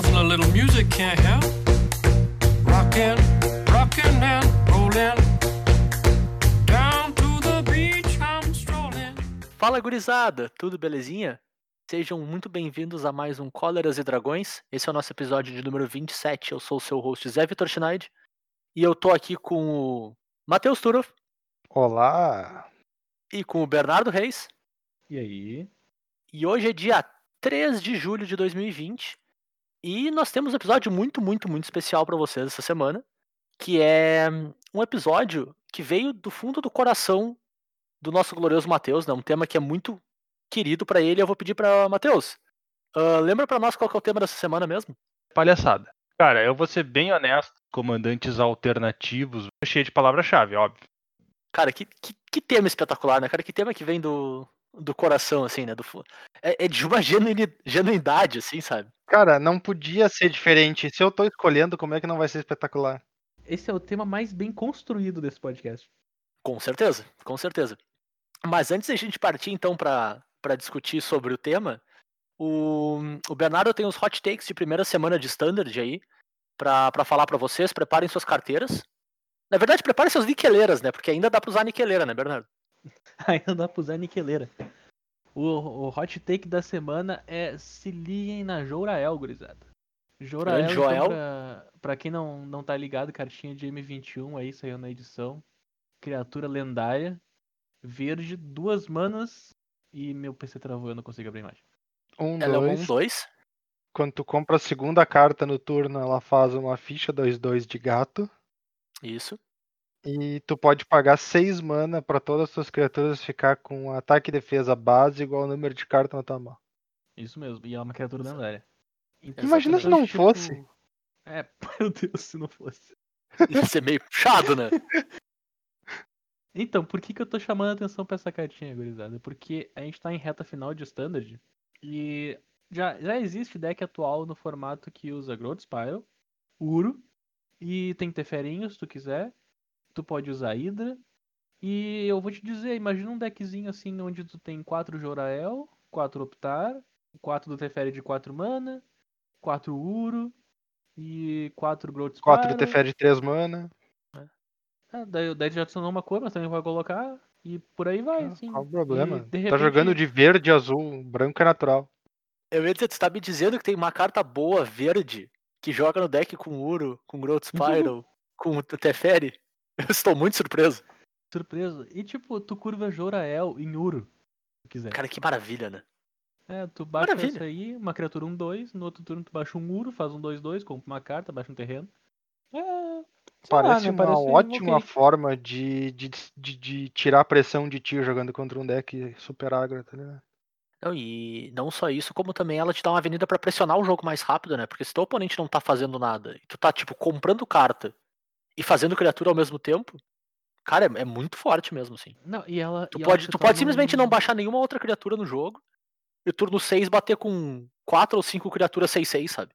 Nothing a little music can't help. Rockin', rockin' and rollin'. Down to the beach I'm strolling. Fala gurizada, tudo belezinha? Sejam muito bem-vindos a mais um Cóleras e Dragões. Esse é o nosso episódio de número 27. Eu sou o seu host Zé Vitor Schneid. E eu tô aqui com o Matheus Turoff Olá! e com o Bernardo Reis. E aí? E hoje é dia 3 de julho de 2020. E nós temos um episódio muito, muito, muito especial pra vocês essa semana. Que é um episódio que veio do fundo do coração do nosso glorioso Matheus, né? Um tema que é muito querido pra ele. Eu vou pedir pra Matheus. ah, lembra pra nós qual que é o tema dessa semana mesmo? Palhaçada. Cara, eu vou ser bem honesto. Comandantes alternativos, cheio de palavra-chave, óbvio. Cara, que, que, que tema espetacular, né, cara? Que tema que vem do, do coração, assim, né? Do, é, é de uma genuini- genuidade, assim, sabe? Cara, não podia ser diferente. Se eu tô escolhendo, como é que não vai ser espetacular? Esse é o tema mais bem construído desse podcast. Com certeza, com certeza. Mas antes da gente partir, então, pra pra discutir sobre o tema, o, o Bernardo tem os hot takes de primeira semana de standard aí, pra, pra falar pra vocês. Preparem suas carteiras. Na verdade, preparem suas niqueleiras, né? Porque ainda dá pra usar niqueleira, né, Bernardo? Ainda dá pra usar niqueleira. O, o hot take da semana é se liguem na Jorael, gurizada. Jorael, então, Joel. pra, pra quem não, não tá ligado, cartinha de M21 aí, saiu na edição. Criatura lendária. Verde, duas manas. E meu PC travou, eu não consigo abrir a imagem. Um, Ela é um dois. 1-2. Quando tu compra a segunda carta no turno, ela faz uma ficha 2-2 de gato. Isso. E tu pode pagar 6 mana pra todas as tuas criaturas ficar com ataque e defesa base igual ao número de carta na tua mão. Isso mesmo, e é uma criatura lendária. Então, Imagina se não tipo, fosse. É, meu Deus, se não fosse. Ia ser meio puxado, né? Então, por que, que eu tô chamando a atenção pra essa cartinha, gurizada? Porque a gente tá em reta final de Standard e já, já existe deck atual no formato que usa Growth Spiral, Uro, e tem Teferinho se tu quiser. Tu pode usar Hydra. E eu vou te dizer, imagina um deckzinho assim onde tu tem 4 Jorael, 4 Optar, 4 do Teferi de 4 mana, 4 Uro e 4 Growth Spiral. 4 Teferi de 3 mana. É, daí, daí já adicionou uma cor, mas também vai colocar. E por aí vai, Ah, assim. Qual o problema? E, Tá repente- jogando de verde, azul, branco é natural. Eu ia dizer, tu tá me dizendo que tem uma carta boa, verde, que joga no deck com Uro, com Growth Spiral, com o Teferi? Eu estou muito surpreso. Surpresa. E tipo, tu curva Jorael em Uro. Se quiser. Cara, que maravilha, né? É, tu baixa maravilha. essa aí, uma criatura 1-2. No outro turno tu baixa um Uro, faz um 2-2, compra uma carta, baixa um terreno. É. Parece lá, né? uma Parece ótima forma de, de, de, de tirar a pressão de ti jogando contra um deck super agro, tá ligado? Não, e não só isso, como também ela te dá uma avenida pra pressionar o jogo mais rápido, né? Porque se teu oponente não tá fazendo nada, e tu tá, tipo, comprando carta e fazendo criatura ao mesmo tempo, cara, é, é muito forte mesmo, assim. Não, e ela. Tu e ela pode, se tu pode simplesmente um- não baixar nenhuma outra criatura no jogo, e turno 6 bater com 4 ou 5 criaturas 6-6, sabe?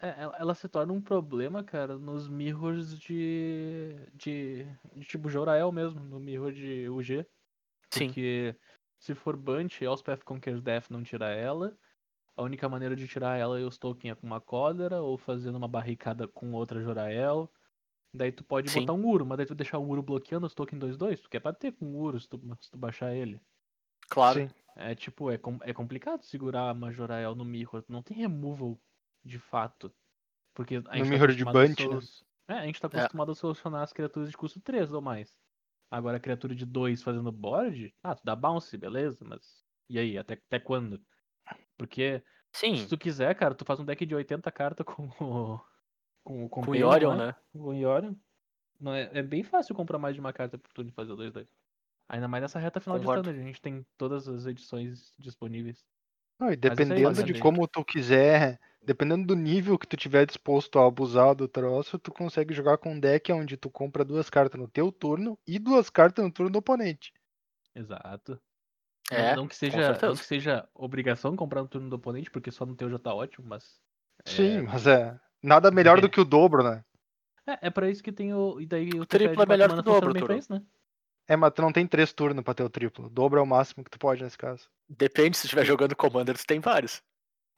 É, ela, ela se torna um problema, cara, nos mirrors de. de. de tipo Jorael mesmo, no mirror de UG. Sim. Porque se for Bunch, Elspeth Conquers Death não tira ela. A única maneira de tirar ela é os tokens é com uma cólera ou fazendo uma barricada com outra Jorael. Daí tu pode Sim. botar um Uro, mas daí tu deixar o Uro bloqueando os tokens 2-2. Tu quer bater com o Uro se tu, se tu baixar ele. Claro. Sim. É tipo, é, com- é complicado segurar uma Jorael no mirror. Não tem removal de fato. Porque a No gente tá mirror de acostumado a Bunch, né? solu- É, a gente tá É. acostumado a solucionar as criaturas de custo 3 ou mais. Agora a criatura de 2 fazendo board, ah, tu dá bounce, beleza, mas. E aí, até, até quando? Porque Sim, se tu quiser, cara, tu faz um deck de 80 cartas com o. Com o com o Yorion, né? Com o Yorion. Não, é, é bem fácil comprar mais de uma carta por turno e fazer 2-2. Ainda mais nessa reta final Concordo. de standard, a gente tem todas as edições disponíveis. Não, e aí, dependendo de basicamente. como tu quiser, dependendo do nível que tu tiver disposto a abusar do troço, tu consegue jogar com um deck onde tu compra duas cartas no teu turno e duas cartas no turno do oponente. Exato. Não- É, não, que com seja, não que seja obrigação comprar no turno do oponente, porque só no teu já tá ótimo, mas. Sim, é, mas é nada melhor do que o dobro, né? É, é pra isso que tem o. E daí o, O triplo é de melhor que o dobro, isso, né? É, mas tu não tem três turnos pra ter o triplo. O dobro é o máximo que tu pode nesse caso. Depende, se estiver jogando Commander, tu tem vários.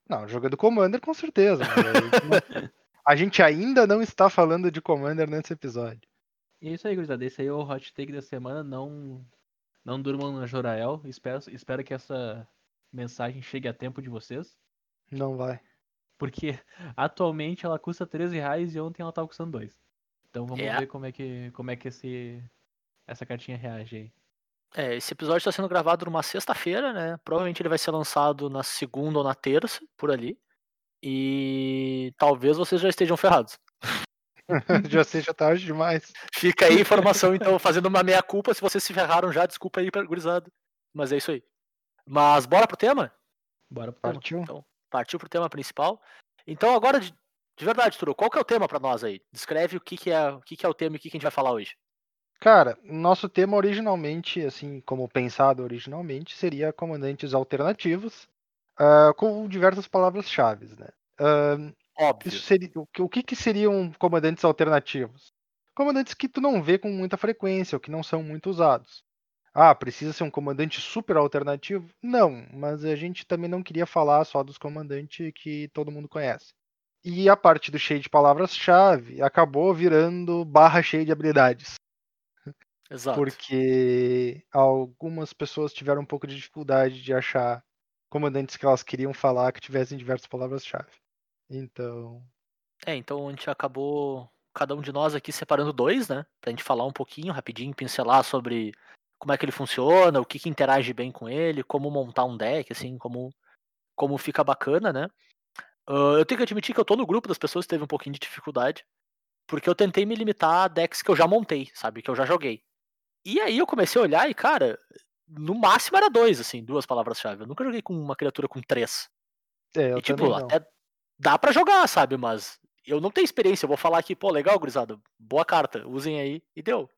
Não, jogo do Commander com certeza. mas a, gente não- a gente ainda não está falando de Commander nesse episódio. E é isso aí, gurizada. Esse aí é o hot take da semana. Não, não durmam na Jorael. Espero, espero que essa mensagem chegue a tempo de vocês. Não vai. Porque atualmente ela custa 13 reais e ontem ela tava custando 2. Então vamos É. ver como é que, como é que esse, essa cartinha reage aí. É, esse episódio está sendo gravado numa sexta-feira, né? Provavelmente ele vai ser lançado na segunda ou na terça, por ali. E talvez vocês já estejam ferrados. já seja tarde demais. Fica aí a informação, então, fazendo uma meia-culpa. Se vocês se ferraram já, desculpa aí, gurizada. Mas é isso aí. Mas bora pro tema? Bora pro tema. Partiu? Então, partiu pro tema principal. Então, agora, de, de verdade, Turo, qual que é o tema pra nós aí? Descreve o que, que, é, o que, que é o tema e o que, que a gente vai falar hoje. Cara, nosso tema originalmente, assim como pensado originalmente, seria comandantes alternativos ah, com diversas palavras-chave, né? Ah, Óbvio. seria, o, que, o que que seriam comandantes alternativos? Comandantes que tu não vê com muita frequência ou que não são muito usados. Ah, precisa ser um comandante super alternativo? Não, mas a gente também não queria falar só dos comandantes que todo mundo conhece. E a parte do cheio de palavras-chave acabou virando barra cheia de habilidades. Exato. Porque algumas pessoas tiveram um pouco de dificuldade de achar comandantes que elas queriam falar que tivessem diversas palavras-chave. Então, É, então a gente acabou, cada um de nós aqui, separando dois, né? Pra gente falar um pouquinho, rapidinho, pincelar sobre como é que ele funciona, o que, que interage bem com ele, como montar um deck, assim, como, como fica bacana, né? Ah, eu tenho que admitir que eu tô no grupo das pessoas que teve um pouquinho de dificuldade, porque eu tentei me limitar a decks que eu já montei, sabe? Que eu já joguei. E aí eu comecei a olhar e, cara, no máximo era dois, assim, duas palavras-chave. Eu nunca joguei com uma criatura com três. é, eu e tipo, até dá pra jogar, sabe? Mas eu não tenho experiência. Eu vou falar aqui, pô, legal, gurizada. Boa carta, usem aí e deu.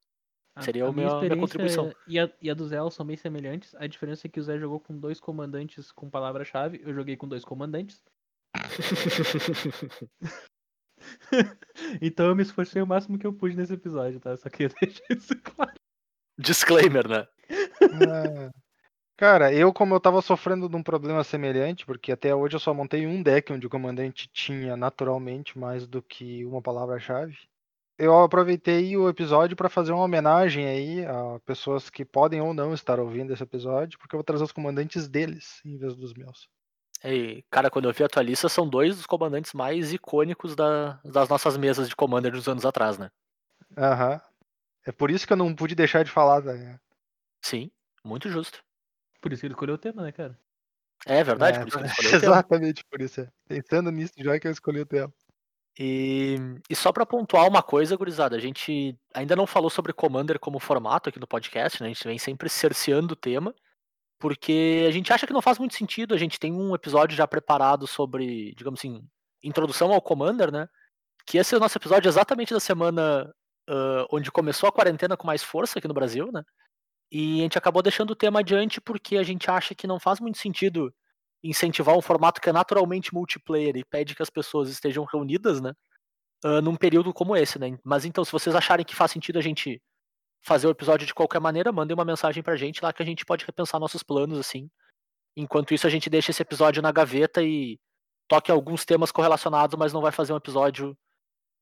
A- Seria a o meu- minha contribuição. E a, e a do Zé são bem semelhantes. A diferença é que o Zé jogou com dois comandantes com palavra-chave. Eu joguei com dois comandantes. então eu me esforcei o máximo que eu pude nesse episódio, tá? Só queria deixar isso claro. Disclaimer, né? Ah, Cara, eu como eu tava sofrendo de um problema semelhante, porque até hoje eu só montei um deck onde o comandante tinha naturalmente mais do que uma palavra-chave. Eu aproveitei o episódio para fazer uma homenagem aí a pessoas que podem ou não estar ouvindo esse episódio, porque eu vou trazer os comandantes deles em vez dos meus. E, cara, quando eu vi a tua lista, são dois dos comandantes mais icônicos da- das nossas mesas de Commander dos anos atrás, né? Aham. É por isso que eu não pude deixar de falar, né? Sim, muito justo. Por isso que ele escolheu o tema, né, cara? É verdade, É, por isso que ele escolheu o tema. Exatamente por isso. é. Pensando nisso já é que eu escolhi o tema. E, e só pra pontuar uma coisa, gurizada, a gente ainda não falou sobre Commander como formato aqui no podcast, né? A gente vem sempre cerceando o tema, porque a gente acha que não faz muito sentido. A gente tem um episódio já preparado sobre, digamos assim, introdução ao Commander, né? Que esse é o nosso episódio exatamente da semana ah, onde começou a quarentena com mais força aqui no Brasil, né? E a gente acabou deixando o tema adiante porque a gente acha que não faz muito sentido incentivar um formato que é naturalmente multiplayer e pede que as pessoas estejam reunidas, né? ah, num período como esse, né? Mas então, se vocês acharem que faz sentido a gente fazer o episódio de qualquer maneira, mandem uma mensagem pra gente lá que a gente pode repensar nossos planos, assim. Enquanto isso, a gente deixa esse episódio na gaveta e toque alguns temas correlacionados, mas não vai fazer um episódio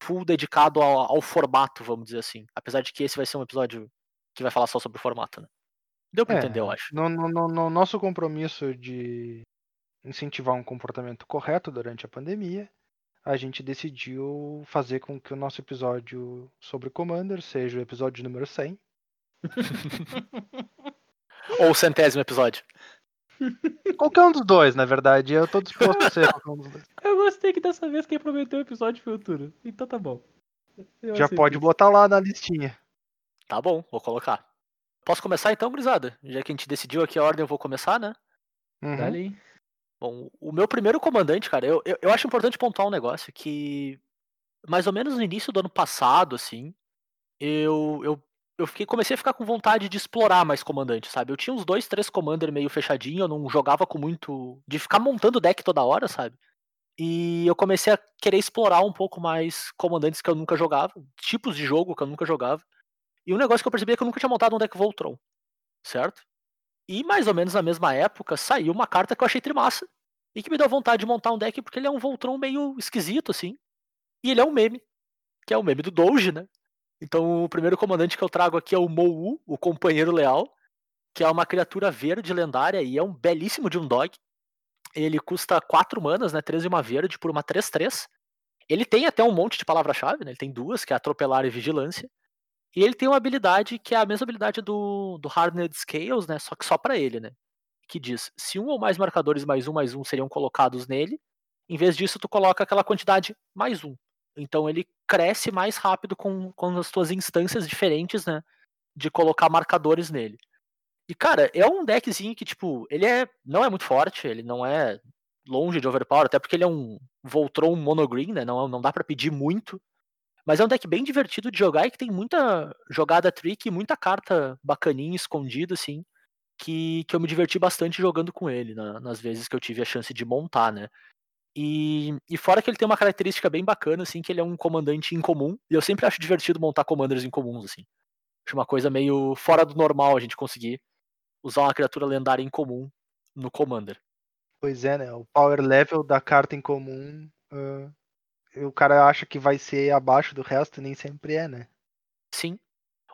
full dedicado ao, ao formato, vamos dizer assim. Apesar de que esse vai ser um episódio que vai falar só sobre o formato, né? Deu pra É, entender, eu acho. No- no- no nosso compromisso de incentivar um comportamento correto durante a pandemia, a gente decidiu fazer com que o nosso episódio sobre Commander seja o episódio número 100. Ou o centésimo episódio. Qualquer um dos dois, na verdade. Eu tô disposto a ser qualquer um dos dois. Eu gostei que dessa vez quem prometeu o episódio foi o Turo. Então tá bom. Eu Já pode isso. botar lá na listinha. Tá bom, vou colocar. Posso começar então, gurizada? Já que a gente decidiu aqui a ordem, eu vou começar, né? Uhum. Aí. Bom, o meu primeiro comandante, cara, eu, eu, eu acho importante pontuar um negócio que mais ou menos no início do ano passado, assim, eu, eu, eu fiquei, comecei a ficar com vontade de explorar mais comandante, sabe? Eu tinha uns dois, três commander meio fechadinho, eu não jogava com muito. de ficar montando deck toda hora, sabe? E eu comecei a querer explorar um pouco mais comandantes que eu nunca jogava, tipos de jogo que eu nunca jogava. E um negócio que eu percebi é que eu nunca tinha montado um deck Voltron, certo? E mais ou menos na mesma época saiu uma carta que eu achei trimassa, e que me deu vontade de montar um deck porque ele é um Voltron meio esquisito, assim. E ele é um meme, que é o meme do Doge, né? Então o primeiro comandante que eu trago aqui é o Mou, o Companheiro Leal, que é uma criatura verde lendária e é um belíssimo de um dog. Ele custa 4 manas, né? 3 e uma verde por uma 3-3. Ele tem até um monte de palavra-chave, né? Ele tem duas, que é atropelar e vigilância. E ele tem uma habilidade que é a mesma habilidade do, do Hardened Scales, né? Só que só para ele, né? Que diz: se um ou mais marcadores mais um mais um seriam colocados nele, em vez disso, tu coloca aquela quantidade mais um. Então ele cresce mais rápido com, com as tuas instâncias diferentes, né? De colocar marcadores nele. E, cara, é um deckzinho que, tipo, ele é não é muito forte, ele não é longe de overpower, até porque ele é um Voltron monogreen, né? Não, não dá para pedir muito. Mas é um deck bem divertido de jogar e que tem muita jogada trick muita carta bacaninha, escondida, assim, que, que eu me diverti bastante jogando com ele, na, nas vezes que eu tive a chance de montar, né? E, e fora que ele tem uma característica bem bacana, assim, que ele é um comandante incomum, e eu sempre acho divertido montar commanders incomuns, assim. Acho uma coisa meio fora do normal a gente conseguir usar uma criatura lendária incomum no commander. Pois é, né? O power level da carta em comum, uh, o cara acha que vai ser abaixo do resto, nem sempre é, né? Sim.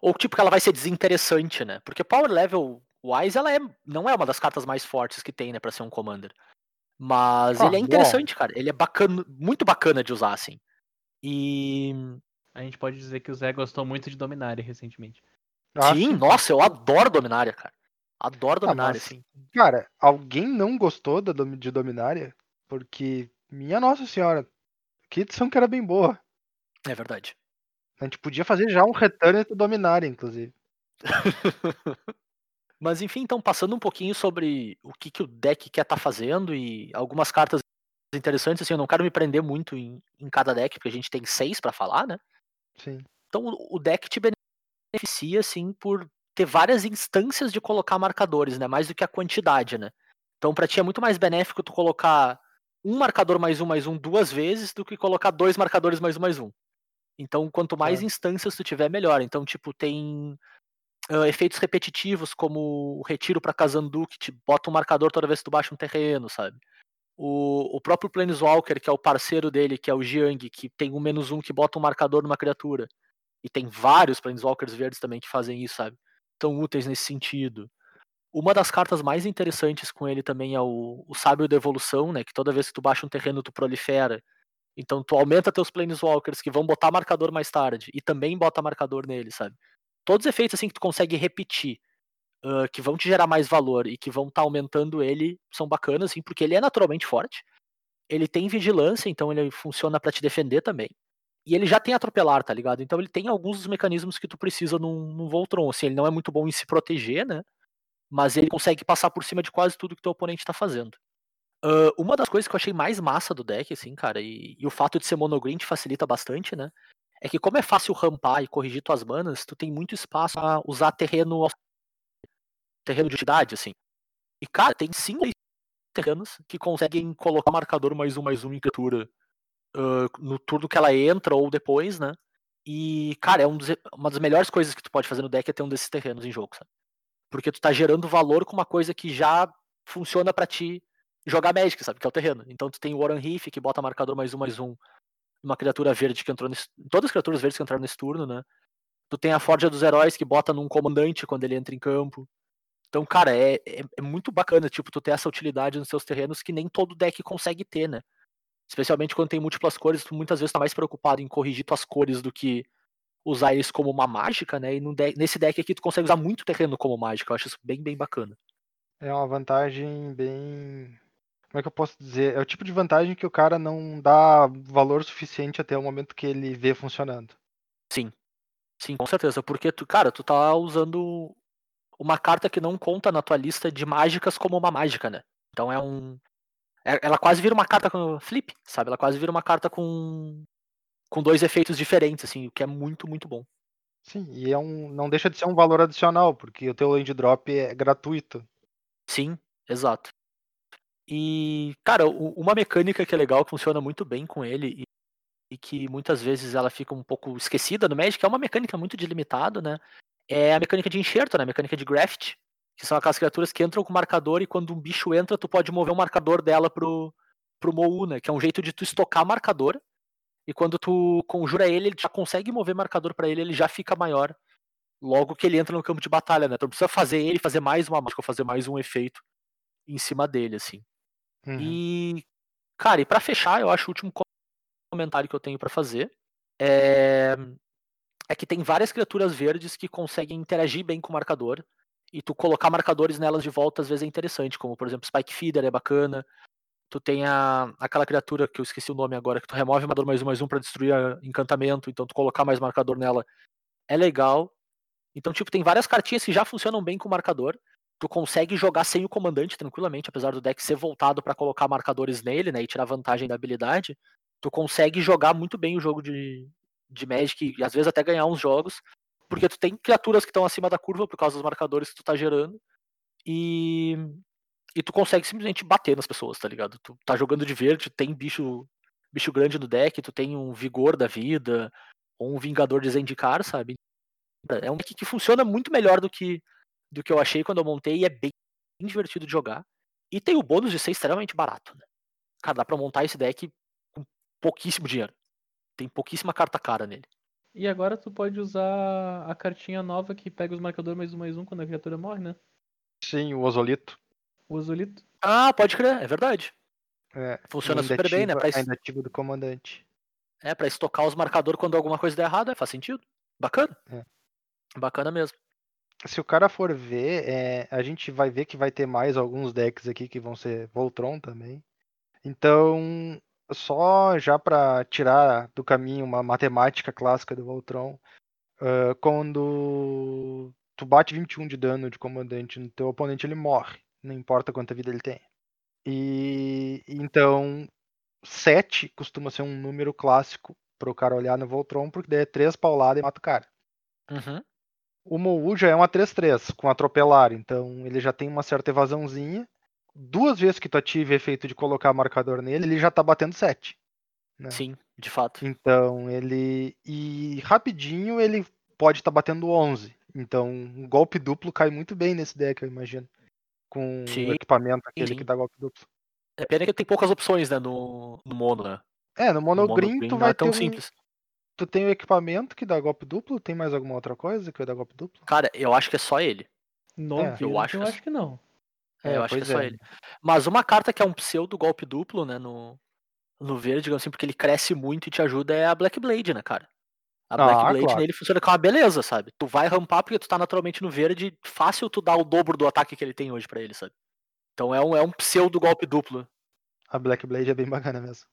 Ou tipo que ela vai ser desinteressante, né? Porque power level wise ela é não é uma das cartas mais fortes que tem, né, para ser um commander. Mas Ah, ele é bom. interessante, cara. Ele é bacana, muito bacana de usar, assim. E. A gente pode dizer que o Zé gostou muito de Dominária recentemente. Ah, sim, nossa, eu adoro Dominária, cara. Adoro Dominária, mas- assim. Cara, alguém não gostou de Dominária? Porque, minha nossa senhora, edição que era bem boa. É verdade. A gente podia fazer já um Return to Dominária, inclusive. Mas enfim, então, passando um pouquinho sobre o que, que o deck quer estar fazendo e algumas cartas interessantes, assim, eu não quero me prender muito em, em cada deck, porque a gente tem seis pra falar, né? Sim. Então o o deck te beneficia, assim, por ter várias instâncias de colocar marcadores, né? Mais do que a quantidade, né? Então pra ti é muito mais benéfico tu colocar um marcador mais um mais um duas vezes do que colocar dois marcadores mais um mais um. Então quanto mais Claro. instâncias tu tiver, melhor. Então, tipo, tem ah, efeitos repetitivos, como o retiro pra Kazandu, que te bota um marcador toda vez que tu baixa um terreno, sabe? O, o próprio Planeswalker, que é o parceiro dele, que é o Jiang, que tem um menos um que bota um marcador numa criatura. E tem vários Planeswalkers verdes também que fazem isso, sabe? Tão úteis nesse sentido. Uma das cartas mais interessantes com ele também é o, o Sábio da Evolução, né? Que toda vez que tu baixa um terreno, tu prolifera. Então tu aumenta teus Planeswalkers que vão botar marcador mais tarde. E também bota marcador nele, sabe? Todos os efeitos assim que tu consegue repetir, ah, que vão te gerar mais valor e que vão estar aumentando ele, são bacanas, assim, porque ele é naturalmente forte. Ele tem vigilância, então ele funciona pra te defender também. E ele já tem atropelar, tá ligado? Então ele tem alguns dos mecanismos que tu precisa num, num Voltron. Assim, ele não é muito bom em se proteger, né? Mas ele consegue passar por cima de quase tudo que teu oponente tá fazendo. Ah, uma das coisas que eu achei mais massa do deck, assim, cara, e, e o fato de ser monogreen te facilita bastante, né? É que como é fácil rampar e corrigir tuas manas, tu tem muito espaço a usar terreno terreno de utilidade, assim. E, cara, tem cinco terrenos que conseguem colocar marcador mais um, mais um em criatura ah, no turno que ela entra ou depois, né? E, cara, é um dos- uma das melhores coisas que tu pode fazer no deck é ter um desses terrenos em jogo, sabe? Porque tu tá gerando valor com uma coisa que já funciona pra ti jogar Magic, sabe? Que é o terreno. Então tu tem o Warren Reef, que bota marcador mais um, mais um. Uma criatura verde que entrou nesse. Todas as criaturas verdes que entraram nesse turno, né? Tu tem a Forja dos Heróis, que bota num comandante quando ele entra em campo. Então, cara, é, é, é muito bacana, tipo, tu ter essa utilidade nos seus terrenos que nem todo deck consegue ter, né? Especialmente quando tem múltiplas cores, tu muitas vezes tá mais preocupado em corrigir tuas cores do que usar eles como uma mágica, né? E deck- nesse deck aqui tu consegue usar muito terreno como mágica. Eu acho isso bem, bem bacana. É uma vantagem bem. Como é que eu posso dizer? É o tipo de vantagem que o cara não dá valor suficiente até o momento que ele vê funcionando. Sim. Sim, com certeza. Porque, tu, cara, tu tá usando uma carta que não conta na tua lista de mágicas como uma mágica, né? Então é um. é- Ela quase vira uma carta com flip, sabe? Ela quase vira uma carta com. Com dois efeitos diferentes, assim, o que é muito, muito bom. Sim, e é um, não deixa de ser um valor adicional, porque o teu land drop é gratuito. Sim, exato. E, cara, uma mecânica que é legal, que funciona muito bem com ele, e, e que muitas vezes ela fica um pouco esquecida no Magic, é uma mecânica muito delimitada, né? É a mecânica de enxerto, né? A mecânica de graft. Que são aquelas criaturas que entram com marcador e quando um bicho entra, tu pode mover o marcador dela pro, pro Mou, né? Que é um jeito de tu estocar marcador. E quando tu conjura ele, ele já consegue mover marcador pra ele, ele já fica maior. Logo que ele entra no campo de batalha, né? Tu não precisa fazer ele fazer mais uma mágica fazer mais um efeito em cima dele, assim. Uhum. E, cara, e pra fechar, eu acho o último comentário que eu tenho pra fazer é... é que tem várias criaturas verdes que conseguem interagir bem com o marcador. E tu colocar marcadores nelas de volta às vezes é interessante, como por exemplo Spike Feeder é bacana. Tu tem a, aquela criatura que eu esqueci o nome agora, que tu remove marcador mais um mais um pra destruir a encantamento, então tu colocar mais marcador nela é legal. Então, tipo, tem várias cartinhas que já funcionam bem com marcador. Tu consegue jogar sem o comandante tranquilamente, apesar do deck ser voltado pra colocar marcadores nele, né, e tirar vantagem da habilidade. Tu consegue jogar muito bem o jogo de, de Magic e às vezes até ganhar uns jogos, porque tu tem criaturas que estão acima da curva por causa dos marcadores que tu tá gerando. E e tu consegue simplesmente bater nas pessoas, tá ligado? Tu tá jogando de verde, tem bicho bicho grande no deck, tu tem um vigor da vida, ou um vingador de Zendikar, sabe? É um deck que funciona muito melhor do que do que eu achei quando eu montei e é bem divertido de jogar. E tem o bônus de ser extremamente barato, né? Cara, dá pra montar esse deck com pouquíssimo dinheiro. Tem pouquíssima carta cara nele. E agora tu pode usar a cartinha nova que pega os marcadores mais um mais um quando a criatura morre, né? Sim, o Osolito. O. Ah, pode crer, é verdade. É, Funciona super bem, né? Pra, es- Ainda ativo do comandante. é, pra estocar os marcadores quando alguma coisa der errado, é, faz sentido. Bacana. É. Bacana mesmo. Se o cara for ver, é, a gente vai ver que vai ter mais alguns decks aqui que vão ser Voltron também. Então, só já pra tirar do caminho uma matemática clássica do Voltron, ah, quando tu bate 21 de dano de comandante no teu oponente, ele morre, não importa quanta vida ele tem. E então 7 costuma ser um número clássico pro cara olhar no Voltron, porque daí é 3 pauladas e mata o cara. Uhum. O Mou já é uma 3-3 com atropelar, então ele já tem uma certa evasãozinha. Duas vezes que tu ative efeito de colocar marcador nele, ele já tá batendo 7. né? Sim, de fato. Então ele. E rapidinho ele pode estar batendo 11. Então um golpe duplo cai muito bem nesse deck, eu imagino. Com Sim, o equipamento aquele sim. que dá golpe duplo. É pena que tem poucas opções, né, no, no mono, né? É, no No Mono mono Green green tu não vai é tão ter um, simples. Tu tem o equipamento que dá golpe duplo, tem mais alguma outra coisa que vai dar golpe duplo? Cara, eu acho que é só ele. No É, eu verde, eu acho acho, que- que não. É, eu acho que é só é. ele. Mas uma carta que é um pseudo golpe duplo, né, no, no verde, digamos assim, porque ele cresce muito e te ajuda é a Black Blade, né, cara? A Black Ah, Blade claro. nele funciona com uma beleza, sabe? Tu vai rampar porque tu tá naturalmente no verde, fácil tu dar o dobro do ataque que ele tem hoje pra ele, sabe? Então é um, é um pseudo golpe duplo. A Black Blade é bem bacana mesmo.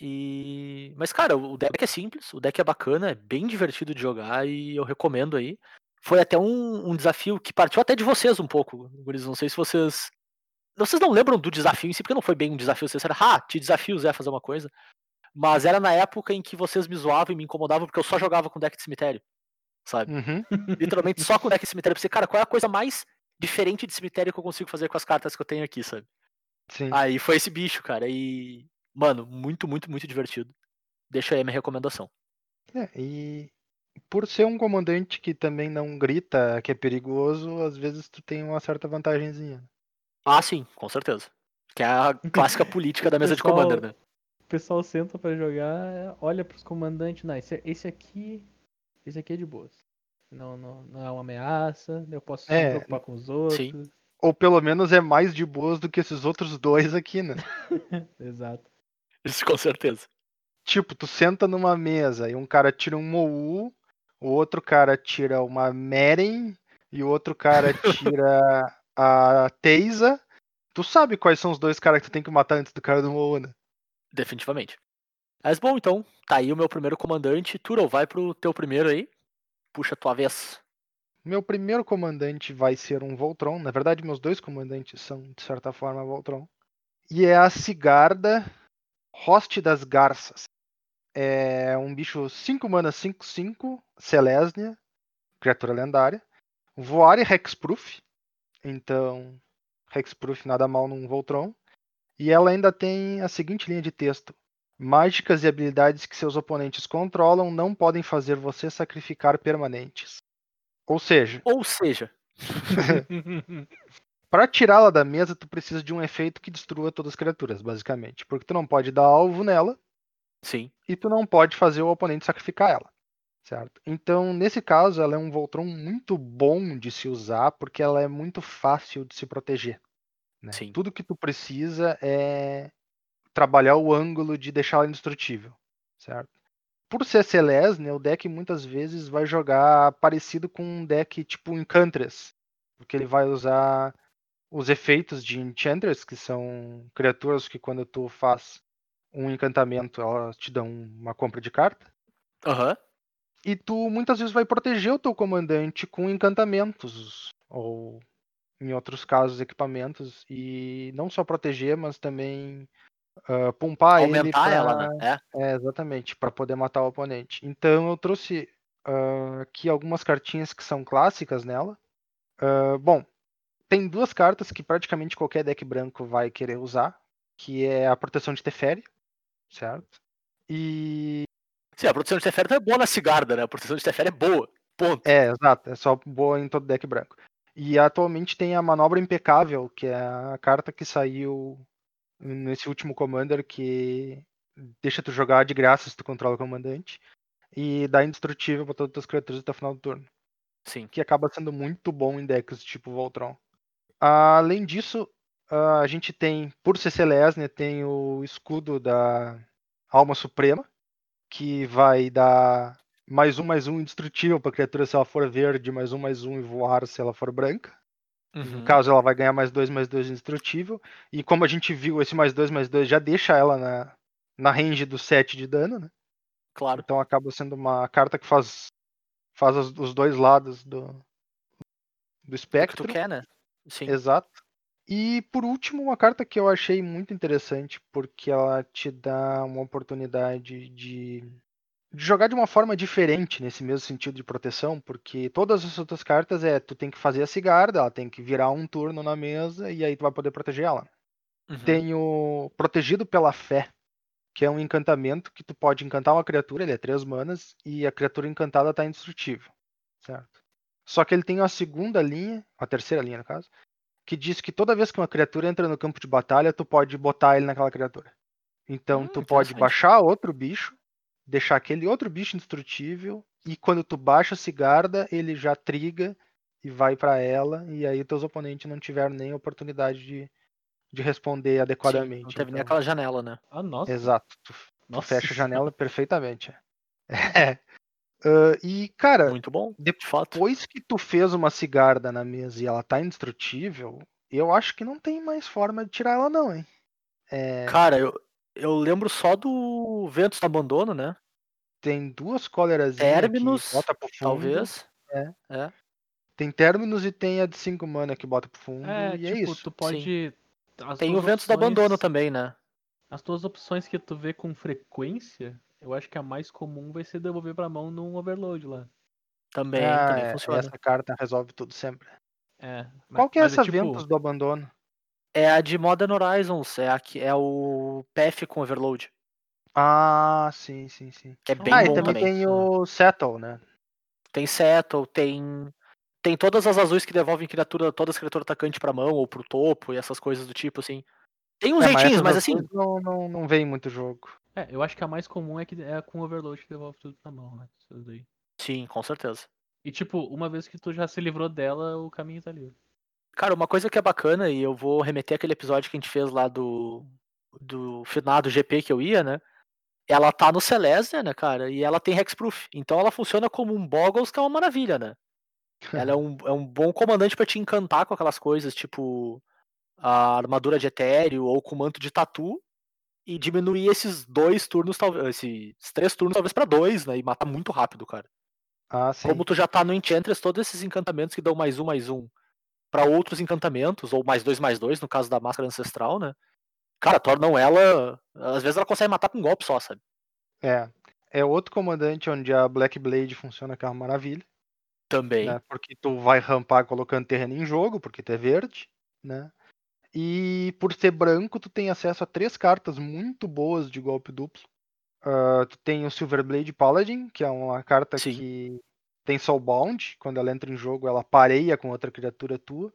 E. Mas, cara, o deck é simples, o deck é bacana, é bem divertido de jogar e eu recomendo aí. Foi até um, um desafio que partiu até de vocês um pouco, guris. Não sei se vocês. Vocês não lembram do desafio em si, porque não foi bem um desafio, vocês era, ah, te desafio Zé a fazer uma coisa. Mas era na época em que vocês me zoavam e me incomodavam porque eu só jogava com deck de cemitério. Sabe? Uhum. Literalmente só com deck de cemitério. Você, cara, qual é a coisa mais diferente de cemitério que eu consigo fazer com as cartas que eu tenho aqui, sabe? Sim. Aí foi esse bicho, cara. E. Mano, muito, muito, muito divertido. Deixa aí a minha recomendação. É, e por ser um comandante que também não grita que é perigoso, às vezes tu tem uma certa vantagenzinha. Ah, sim, com certeza. Que é a clássica política da mesa de Pessoal- Commander, né? O pessoal senta pra jogar, olha pros comandantes, não, esse, esse aqui. Esse aqui é de boas. Não, não, não é uma ameaça, eu posso se É, preocupar com os outros. Ou pelo menos é mais de boas do que esses outros dois aqui, né? Exato. Isso com certeza. Tipo, tu senta numa mesa e um cara tira um Mou, o outro cara tira uma Meren e o outro cara tira a Teisa. Tu sabe quais são os dois caras que tu tem que matar antes do cara do Mou, né? Definitivamente. Mas bom, então, tá aí o meu primeiro comandante. Turo, vai pro teu primeiro aí. Puxa a tua vez. Meu primeiro comandante vai ser um Voltron. Na verdade, meus dois comandantes são, de certa forma, Voltron. E é a Cigarda Hoste das Garças. É um bicho 5 mana 5-5, Selesnia, criatura lendária. Voar e Hexproof. Então, Hexproof nada mal num Voltron. E ela ainda tem a seguinte linha de texto. Mágicas e habilidades que seus oponentes controlam não podem fazer você sacrificar permanentes. Ou seja, Ou seja, Pra tirá-la da mesa, tu precisa de um efeito que destrua todas as criaturas, basicamente. Porque tu não pode dar alvo nela Sim. e tu não pode fazer o oponente sacrificar ela. Certo? Então, nesse caso, ela é um Voltron muito bom de se usar, porque ela é muito fácil de se proteger. Né? Sim. Tudo que tu precisa é trabalhar o ângulo de deixar ela indestrutível. Certo? Por ser Celeste, né, o deck muitas vezes vai jogar parecido com um deck tipo Enchantress. Porque ele vai usar os efeitos de Enchantress, que são criaturas que quando tu faz um encantamento, elas te dão uma compra de carta. Aham. E tu muitas vezes vai proteger o teu comandante com encantamentos, ou em outros casos, equipamentos. E não só proteger, mas também ah, pumpar ele Aumentar pra- ela, né? É. É, exatamente, para poder matar o oponente. Então eu trouxe ah, aqui algumas cartinhas que são clássicas nela. Ah, bom, tem duas cartas que praticamente qualquer deck branco vai querer usar, que é a proteção de Teferi, certo? E Sim, a proteção de Teferi é boa na Cigarda, né? A proteção de Teferi é boa. Ponto. É, exato, é só boa em todo deck branco. E atualmente tem a Manobra Impecável, que é a carta que saiu nesse último Commander que deixa tu jogar de graça se tu controla o comandante e dá indestrutível pra todas as tuas criaturas até o final do turno, Sim. que acaba sendo muito bom em decks tipo Voltron. Além disso, a gente tem, por ser Celestia, tem o escudo da Alma Suprema, que vai dar mais um, mais um indestrutível pra criatura se ela for verde, mais um, mais um e voar se ela for branca. No Uhum. caso, ela vai ganhar mais dois, mais dois indestrutível. E como a gente viu, esse mais dois, mais dois já deixa ela na, na range do 7 de dano, né? Claro. Então acaba sendo uma carta que faz, faz os, dois lados do, do O que tu espectro. quer, né? Sim. Exato. E por último, uma carta que eu achei muito interessante, porque ela te dá uma oportunidade de, de jogar de uma forma diferente nesse mesmo sentido de proteção, porque todas as outras cartas é tu tem que fazer a cigarda, ela tem que virar um turno na mesa e aí tu vai poder proteger ela. Uhum. Tem o Protegido pela Fé, que é um encantamento que tu pode encantar uma criatura, ele é três manas, e a criatura encantada tá indestrutível, certo? Só que ele tem a segunda linha, a terceira linha no caso, que diz que toda vez que uma criatura entra no campo de batalha, tu pode botar ele naquela criatura. Então Hum, tu pode baixar outro bicho, deixar aquele outro bicho indestrutível, e quando tu baixa a cigarda, ele já triga e vai pra ela, e aí teus oponentes não tiveram nem oportunidade de, de responder Sim, adequadamente. não teve nem Então- aquela janela, né? Ah, nossa. Exato, tu, tu Nossa fecha a janela perfeitamente. É. Ah, e, cara, Muito bom, de- de fato. depois que tu fez uma cigarda na mesa e ela tá indestrutível, eu acho que não tem mais forma de tirar ela, não, hein? É, Cara, eu, eu lembro só do Ventos no Abandono, né? tem duas cóleras Terminus, que bota pro fundo. Talvez. é. É. Tem Terminus e tem a de 5 mana que bota pro fundo. É, e é tipo, isso. tu pode. as Tem o Ventos do opções- Abandono também, né? As tuas opções que tu vê com frequência, eu acho que a mais comum vai ser devolver pra mão num overload lá. Também, Ah, também é, funciona. Essa carta resolve tudo sempre. É. mas- Qual que é essa tipo, Ventus do abandono? É a de Modern Horizons, é, a que, é o PF com Overload, Ah, sim, sim, sim. que é bem ah, bom e também também. tem o Settle, né? Tem Settle, tem. Tem todas as azuis que devolvem criatura, todas as criaturas atacantes pra mão ou pro topo e essas coisas do tipo, assim. Tem uns É, jeitinhos, essas mas assim. Não, não, não vem muito jogo. É, eu acho que a mais comum é que é com overload que devolve tudo pra mão, né? Sim, com certeza. E tipo, uma vez que tu já se livrou dela, o caminho tá livre. Cara, uma coisa que é bacana, e eu vou remeter aquele episódio que a gente fez lá do. Do finado GP que eu ia, né? Ela tá no Celestia, né, cara? E ela tem Hexproof. Então ela funciona como um Boggles, que é uma maravilha, né? Ela é um, é um bom comandante pra te encantar com aquelas coisas, tipo a armadura de etéreo ou com manto de tatu e diminuir esses dois turnos, talvez, esses três turnos talvez pra dois, né? E matar muito rápido, cara. Ah, sim. Como tu já tá no Enchantress, todos esses encantamentos que dão mais um, mais um pra outros encantamentos, ou mais dois, mais dois, no caso da máscara ancestral, né? Cara, tornam ela. Às vezes ela consegue matar com um golpe só, sabe? É. É outro comandante onde a Black Blade funciona que é uma maravilha. Também. Né? Porque tu vai rampar colocando terreno em jogo, porque tu é verde, né? E por ser branco, tu tem acesso a três cartas muito boas de golpe duplo. Ah, tu tem o Silverblade Paladin, que é uma carta Sim. que tem Soulbound, quando ela entra em jogo, ela pareia com outra criatura tua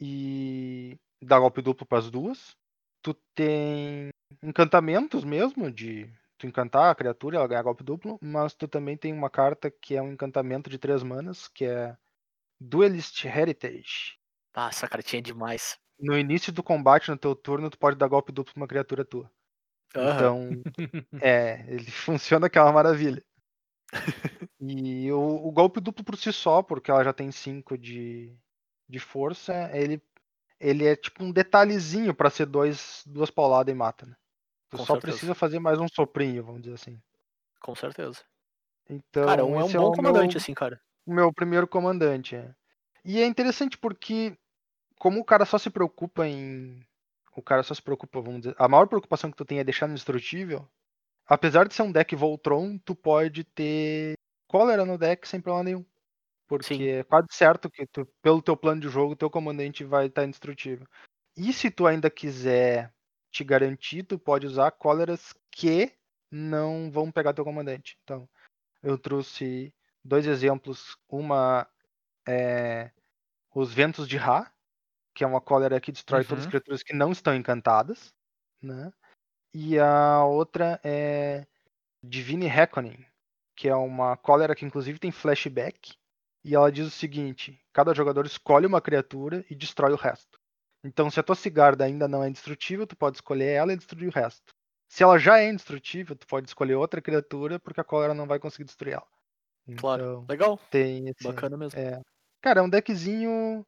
e dá golpe duplo para as duas. Tu tem encantamentos mesmo, de tu encantar a criatura, ela ganha golpe duplo, mas tu também tem uma carta que é um encantamento de três manas, que é Duelist Heritage. Ah, essa cartinha é demais. No início do combate, no teu turno, tu pode dar golpe duplo pra uma criatura tua. Aham. Então, é, ele funciona que é uma maravilha. E o, o golpe duplo por si só, porque ela já tem 5 de, de força, ele, ele é tipo um detalhezinho pra ser dois, duas pauladas e mata, né? Tu Com só certeza. precisa fazer mais um soprinho, vamos dizer assim. Com certeza. Então, cara, um, é um esse bom o comandante, meu, assim, cara. o meu primeiro comandante. É. E é interessante porque, como o cara só se preocupa em. O cara só se preocupa, vamos dizer. A maior preocupação que tu tem é deixar no indestrutível. Apesar de ser um deck Voltron, tu pode ter cólera no deck sem problema nenhum. Porque Sim. é quase certo que tu, pelo teu plano de jogo, teu comandante vai estar indestrutível. E se tu ainda quiser te garantir, tu pode usar cóleras que não vão pegar teu comandante. Então, eu trouxe dois exemplos. Uma é os Ventos de Ra, que é uma cólera que destrói todas as Uhum. criaturas que não estão encantadas. Né? E a outra é Divine Reckoning, que é uma cólera que inclusive tem flashback. E ela diz o seguinte: cada jogador escolhe uma criatura e destrói o resto. Então, se a tua Cigarda ainda não é indestrutível, tu pode escolher ela e destruir o resto. Se ela já é indestrutível, tu pode escolher outra criatura, porque a cólera não vai conseguir destruir ela. Claro. Então, Legal. tem esse. Bacana mesmo. É. Cara, é um deckzinho.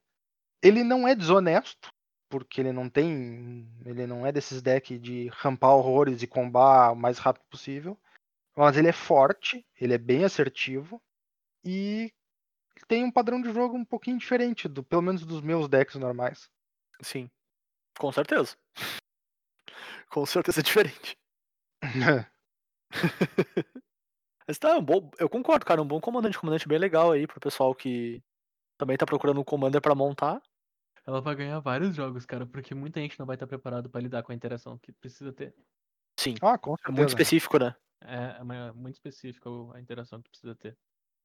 Ele não é desonesto, porque ele não tem. Ele não é desses decks de rampar horrores e combar o mais rápido possível. Mas ele é forte, ele é bem assertivo. E tem um padrão de jogo um pouquinho diferente, do, pelo menos dos meus decks normais. Sim. Com certeza. Com certeza é diferente. Mas tá, um bom, eu concordo, cara. Um bom comandante. Comandante bem legal aí pro pessoal que também tá procurando um commander pra montar. Ela vai ganhar vários jogos, cara, porque muita gente não vai estar preparado pra lidar com a interação que precisa ter. Sim. ah, com É certeza. muito específico, né? É, é uma- muito específica o- a interação que precisa ter.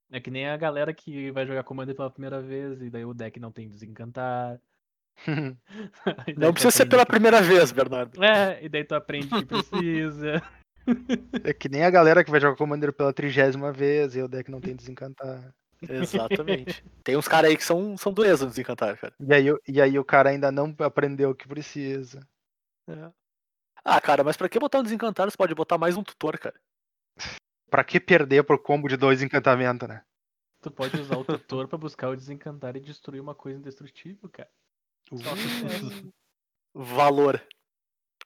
É que nem a galera que vai jogar Commander pela primeira vez e daí o deck não tem desencantar. Não precisa ser pela que- primeira vez, Bernardo. É, e daí tu aprende que precisa. é que nem a galera que vai jogar Commander pela trigésima vez e o deck não tem desencantar. Exatamente. Tem uns caras aí que são, são doenças no desencantar, cara. E aí, o- e aí o cara ainda não aprendeu o que precisa. É. Ah, cara, mas pra que botar um desencantar? Você pode botar mais um tutor, cara. Pra que perder por combo de dois encantamentos, né? Tu pode usar o tutor pra buscar o desencantar e destruir uma coisa indestrutível, cara. Que é, Valor.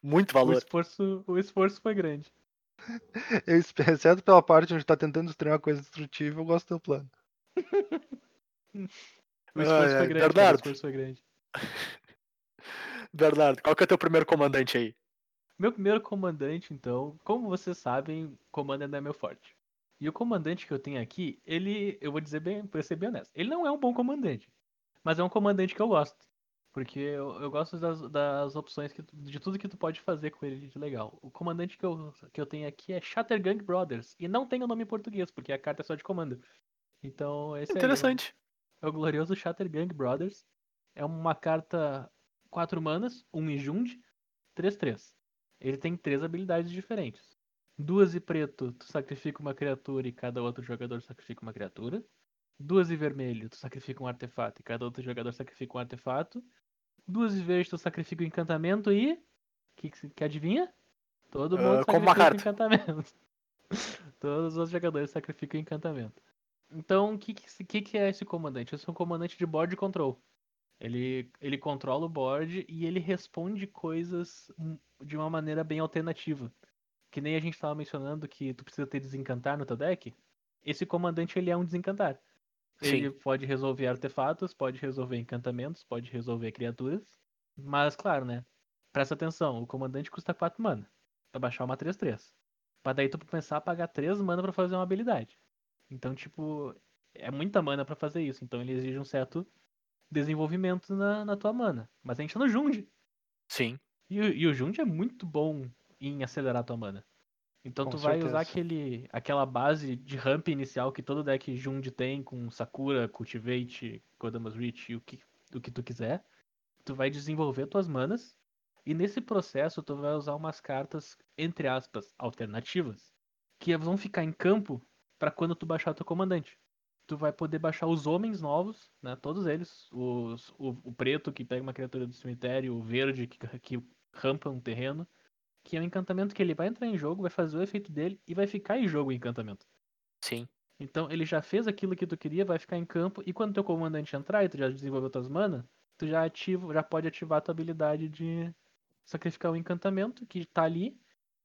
Muito o, valor. esforço, o esforço foi grande. Eu exceto pela parte onde tá tentando destruir uma coisa destrutível, eu gosto do teu plano. O esforço Ai, foi grande, o Bernardo. foi grande. Bernardo, qual que é teu primeiro comandante aí? Meu primeiro comandante, então, como vocês sabem, Commander não é meu forte. E o comandante que eu tenho aqui, ele, eu vou dizer bem, pra ser bem honesto, ele não é um bom comandante, mas é um comandante que eu gosto. Porque eu, eu gosto das, das opções, que, de tudo que tu pode fazer com ele de legal. O comandante que eu, que eu tenho aqui é Shattergang Brothers, e não tem o nome em português, porque a carta é só de comando. Então, esse aí é o- Interessante. é o glorioso Shattergang Brothers. É uma carta 4 manas, 1 e Jund, 3-3. Ele tem três habilidades diferentes. Duas e preto, tu sacrifica uma criatura e cada outro jogador sacrifica uma criatura. Duas e vermelho, tu sacrifica um artefato e cada outro jogador sacrifica um artefato. Duas e verde, tu sacrifica um encantamento e. Que, que, adivinha? Todo Ah, mundo uma sacrifica um carta. encantamento. Todos os jogadores sacrificam um encantamento. Então, o que, que, que é esse comandante? Esse é um comandante de board control. Ele, ele controla o board e ele responde coisas hum, de uma maneira bem alternativa. Que nem a gente estava mencionando que tu precisa ter desencantar no teu deck. Esse comandante ele é um desencantar. Ele Sim. pode resolver artefatos, pode resolver encantamentos, pode resolver criaturas. Mas, claro, né? Presta atenção, o comandante custa 4 mana. Pra baixar uma 3-3. Pra daí tu começar a pagar 3 mana pra fazer uma habilidade. Então, tipo, é muita mana pra fazer isso. Então ele exige um certo desenvolvimento na, na tua mana. Mas a gente tá no Jund. Sim. E, o- e o Jund é muito bom em acelerar a tua mana. Então Com tu vai usar aquele, aquela base de ramp inicial que todo deck Jund tem, com Sakura, Cultivate, Kodamas Reach e o que, o que tu quiser. Tu vai desenvolver tuas manas. E nesse processo tu vai usar umas cartas, entre aspas, alternativas. Que vão ficar em campo para quando tu baixar teu comandante. Tu vai poder baixar os homens novos, né? Todos eles. Os, o, o preto que pega uma criatura do cemitério, o verde que, que rampa um terreno que é um encantamento que ele vai entrar em jogo, vai fazer o efeito dele e vai ficar em jogo o encantamento. Sim. Então ele já fez aquilo que tu queria, vai ficar em campo, e quando teu comandante entrar e tu já desenvolveu tuas mana, tu já ativa, já pode ativar a tua habilidade de sacrificar o encantamento que tá ali